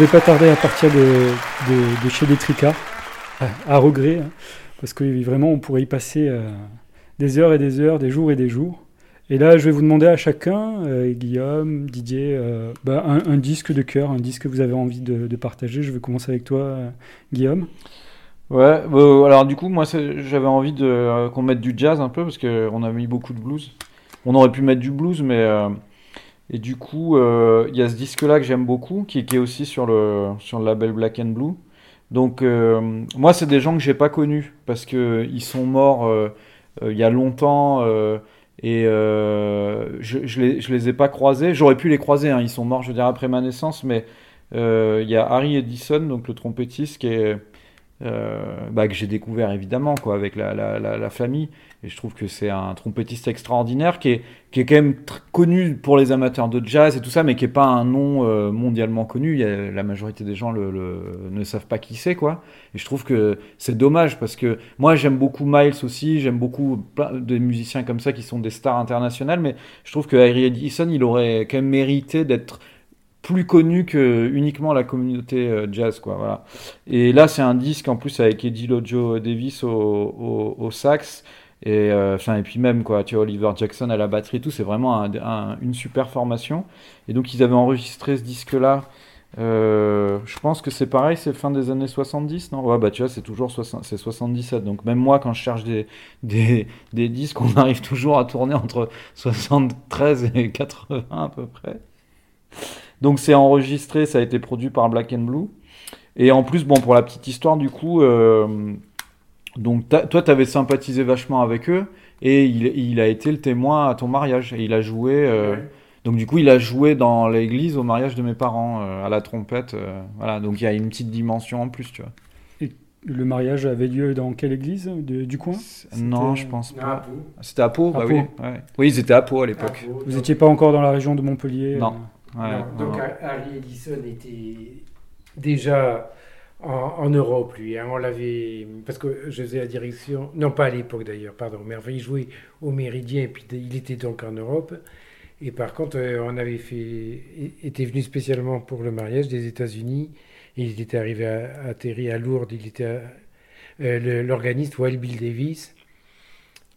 Vais pas tarder à partir de, chez les tricards, à, regret, hein, parce que vraiment on pourrait y passer euh, des heures et des heures, des jours et des jours. Et là, je vais vous demander à chacun, euh, Guillaume, Didier, euh, bah, un, disque de cœur, un disque que vous avez envie de, partager. Je vais commencer avec toi, Guillaume. Ouais, alors du coup, moi j'avais envie qu'on mette du jazz un peu parce qu'on a mis beaucoup de blues. On aurait pu mettre du blues, mais. Et du coup, euh, il y a ce disque-là que j'aime beaucoup, qui, qui est aussi sur le, sur le label Black and Blue. Donc, euh, moi, c'est des gens que j'ai pas connus parce que ils sont morts euh, il y a longtemps et je, je les, je les ai pas croisés. J'aurais pu les croiser, hein, ils sont morts, je veux dire, après ma naissance, mais il y a Harry Edison, donc le trompettiste, bah, que j'ai découvert évidemment quoi avec la, la, la famille et je trouve que c'est un trompettiste extraordinaire qui est, qui est quand même connu pour les amateurs de jazz et tout ça mais qui est pas un nom euh, mondialement connu. La majorité des gens ne savent pas qui c'est quoi. Et je trouve que c'est dommage parce que moi j'aime beaucoup Miles aussi. J'aime beaucoup plein de musiciens comme ça qui sont des stars internationales. Mais je trouve que Harry Edison il aurait quand même mérité d'être plus connu que uniquement la communauté euh, jazz quoi voilà. Et là c'est un disque en plus avec Eddie Lojo Davis au, au, au sax et euh, et puis même quoi tu vois Oliver Jackson à la batterie tout c'est vraiment un- un- une super formation. Et donc ils avaient enregistré ce disque là je pense que c'est pareil c'est fin des années 70 non? Ouais bah tu vois c'est toujours 60 c'est 77 donc même moi quand je cherche des, disques on arrive toujours à tourner entre 73 et 80 à peu près. Donc c'est enregistré, ça a été produit par Black and Blue. Et en plus, bon, pour la petite histoire, du coup, euh, donc toi, tu avais sympathisé vachement avec eux, et il, il a été le témoin à ton mariage, et il a joué. euh, Donc du coup, il a joué dans l'église au mariage de mes parents, euh, à la trompette. euh, voilà, donc il y a une petite dimension en plus, tu vois. Le mariage avait lieu dans quelle église de- du coin? Non, je pense pas. C'était à Pau, À bah Pau. oui. ouais. Oui, ils étaient à Pau à l'époque. Vous n'étiez pas encore dans la région de Montpellier Non. euh, Ouais, Non, donc non. Harry Edison était déjà en, Europe, lui. hein. on l'avait. Parce que je faisais la direction. Non, pas à l'époque d'ailleurs, pardon. Mais il jouait au Méridien et puis il était donc en Europe. Et par contre, euh, on avait fait. était venu spécialement pour le mariage des États-Unis. Il était arrivé à, atterri à Lourdes. Il était. euh, le- L'organiste Wild Bill Davis.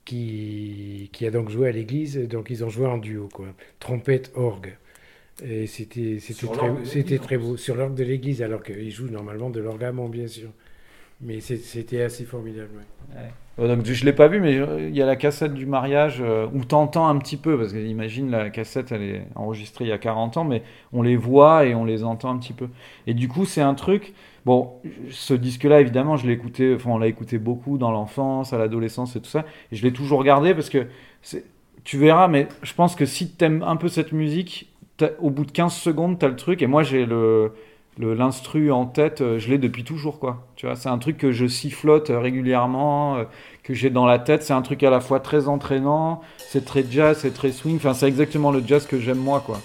Qui, qui a donc joué à l'église, donc ils ont joué en duo, quoi. Trompette, orgue. Et c'était très, beau. Sur l'orgue de l'église, alors qu'ils jouent normalement de l'orgue bien sûr. Mais c'était assez formidable. ouais. Donc je l'ai pas vu, mais il y a la cassette du mariage euh, où t'entends un petit peu, parce que imagine la cassette, elle est enregistrée il y a 40 ans, mais on les voit et on les entend un petit peu. Et du coup, c'est un truc. Bon, ce disque-là, évidemment, je l'ai écouté, enfin, on l'a écouté beaucoup dans l'enfance, à l'adolescence et tout ça, et je l'ai toujours gardé parce que tu verras, mais je pense que si t'aimes un peu cette musique, au bout de 15 secondes, t'as le truc, et moi j'ai l'instru en tête, euh, je l'ai depuis toujours, quoi. Tu vois, c'est un truc que je sifflote euh, régulièrement, euh, que j'ai dans la tête. C'est un truc à la fois très entraînant, c'est très jazz, c'est très swing. Enfin, c'est exactement le jazz que j'aime moi, quoi.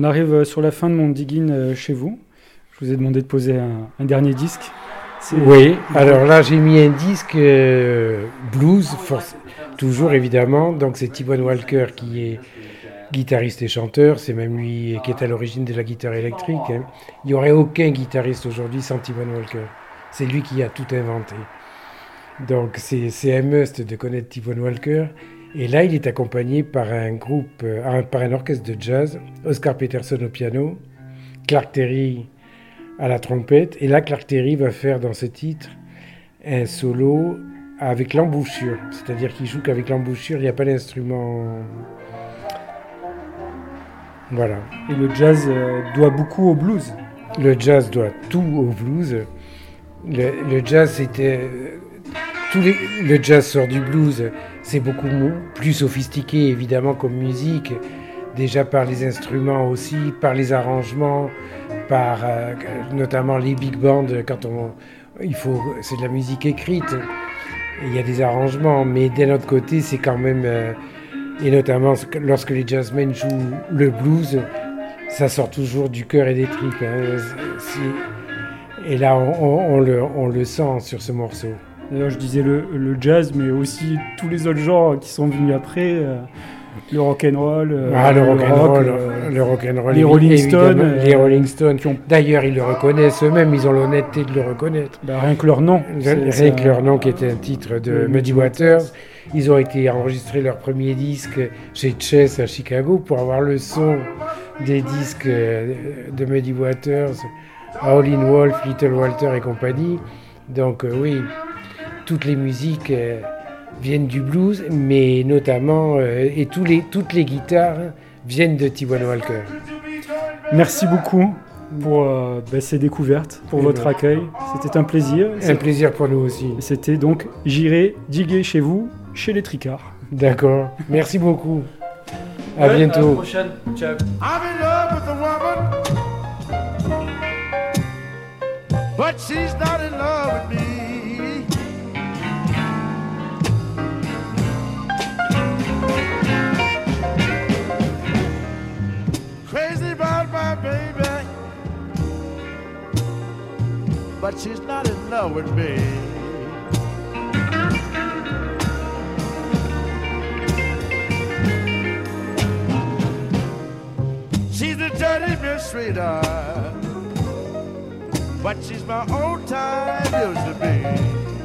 On arrive euh, sur la fin de mon digging euh, chez vous. Je vous ai demandé de poser un, un dernier disque. Oui, alors là j'ai mis un disque euh, blues, toujours évidemment. Donc c'est T-Bone Walker qui est guitariste et chanteur. C'est même lui qui est à l'origine de la guitare électrique. hein. Il n'y aurait aucun guitariste aujourd'hui sans T-Bone Walker. C'est lui qui a tout inventé. Donc c'est un must de connaître T-Bone Walker. Et là il est accompagné par un groupe, euh, par un orchestre de jazz, Oscar Peterson au piano, Clark Terry à la trompette. Et là, Clark Terry va faire dans ce titre un solo avec l'embouchure. C'est-à-dire qu'il joue qu'avec l'embouchure, il n'y a pas d'instrument. Voilà. Et le jazz euh, doit beaucoup au blues. Le jazz doit tout au blues. Le, le jazz, c'était. Tous les, le jazz sort du blues. C'est beaucoup plus sophistiqué, évidemment, comme musique. Déjà par les instruments aussi, par les arrangements, par euh, notamment les big bands. Quand on, il faut, c'est de la musique écrite. Il y a des arrangements, mais d'un autre côté, c'est quand même. euh, Et notamment lorsque les jazzmen jouent le blues, ça sort toujours du cœur et des tripes. hein. Et là, on le, on le sent sur ce morceau. D'ailleurs, je disais le, le jazz, mais aussi tous les autres genres qui sont venus après. euh, le rock'n'roll, euh, Ah, le rock, rock'n'roll, euh, le rock'n'roll. les Rolling Stones, euh, les Rolling Stones. qui ont- D'ailleurs, ils le reconnaissent eux-mêmes, ils ont l'honnêteté de le reconnaître. bah, rien que leur nom. Rien que leur nom qui était un titre de Muddy Waters. Ils ont été enregistrer leur premier disque chez Chess à Chicago pour avoir le son des disques euh, de Muddy Waters, Howlin' Wolf, Little Walter et compagnie. Donc euh, oui, toutes les musiques euh, viennent du blues, mais notamment, euh, et tous les, toutes les guitares viennent de T-Bone Walker. Merci beaucoup pour euh, bah, ces découvertes, pour votre ben. accueil. C'était un plaisir. Un plaisir pour nous aussi. C'était donc J'irai diguer chez vous, chez les tricards. D'accord. Merci beaucoup. À bientôt. prochaine. Ciao. I'm in love with a woman, but she's not in love with me. But she's not in love with me. She's a dirty mistreater, but she's my old time used to be.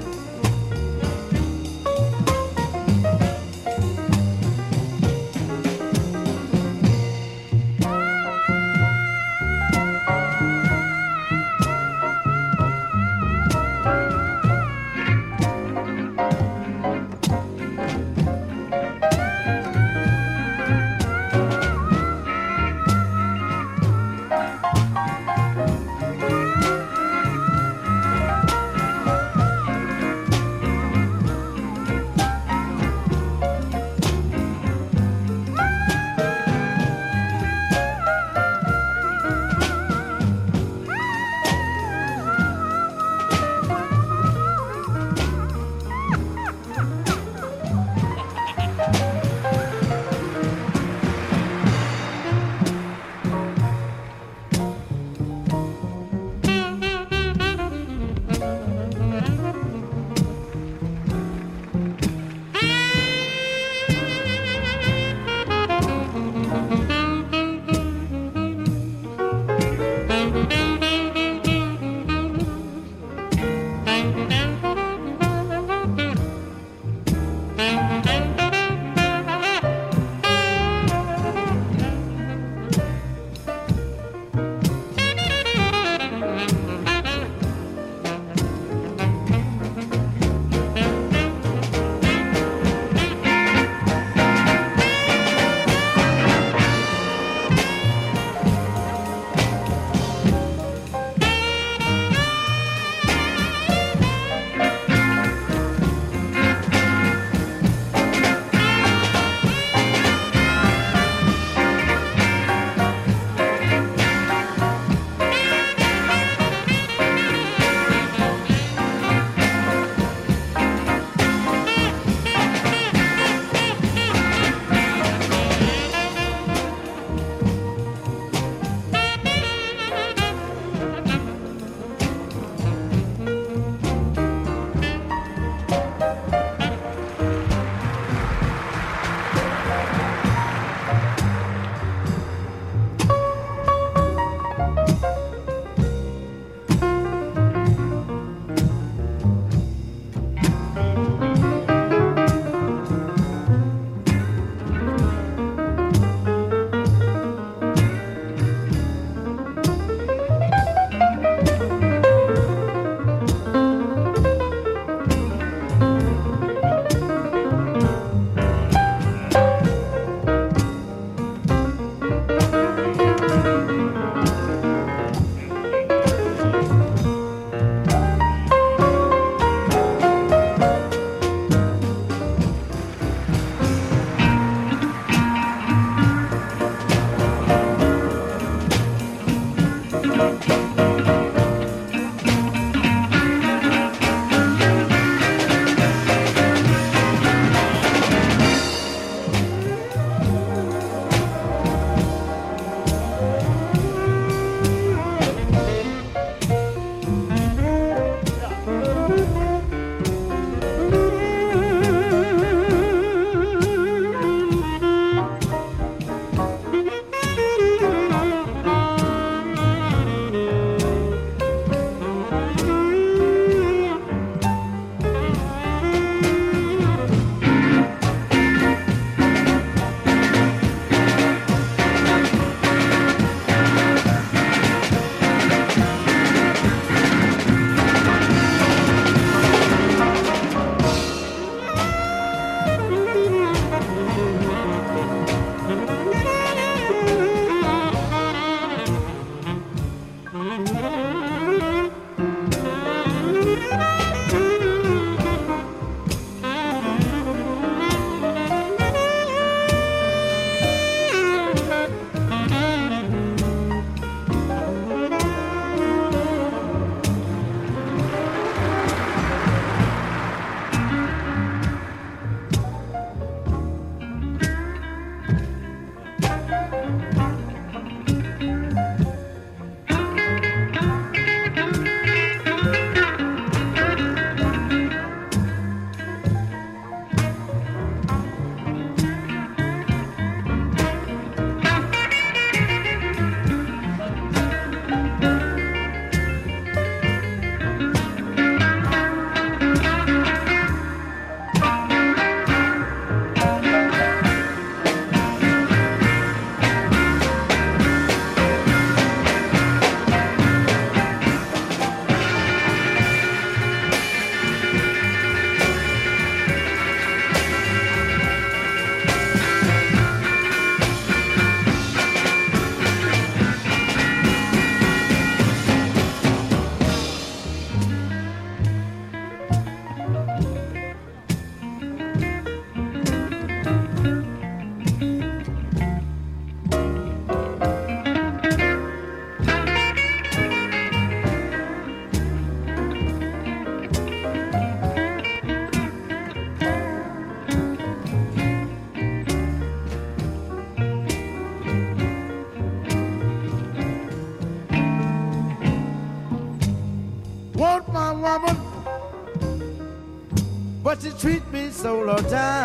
在。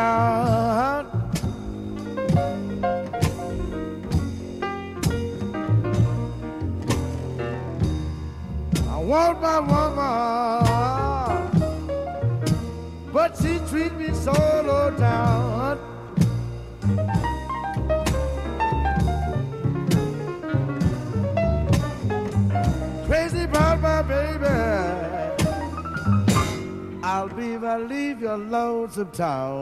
sao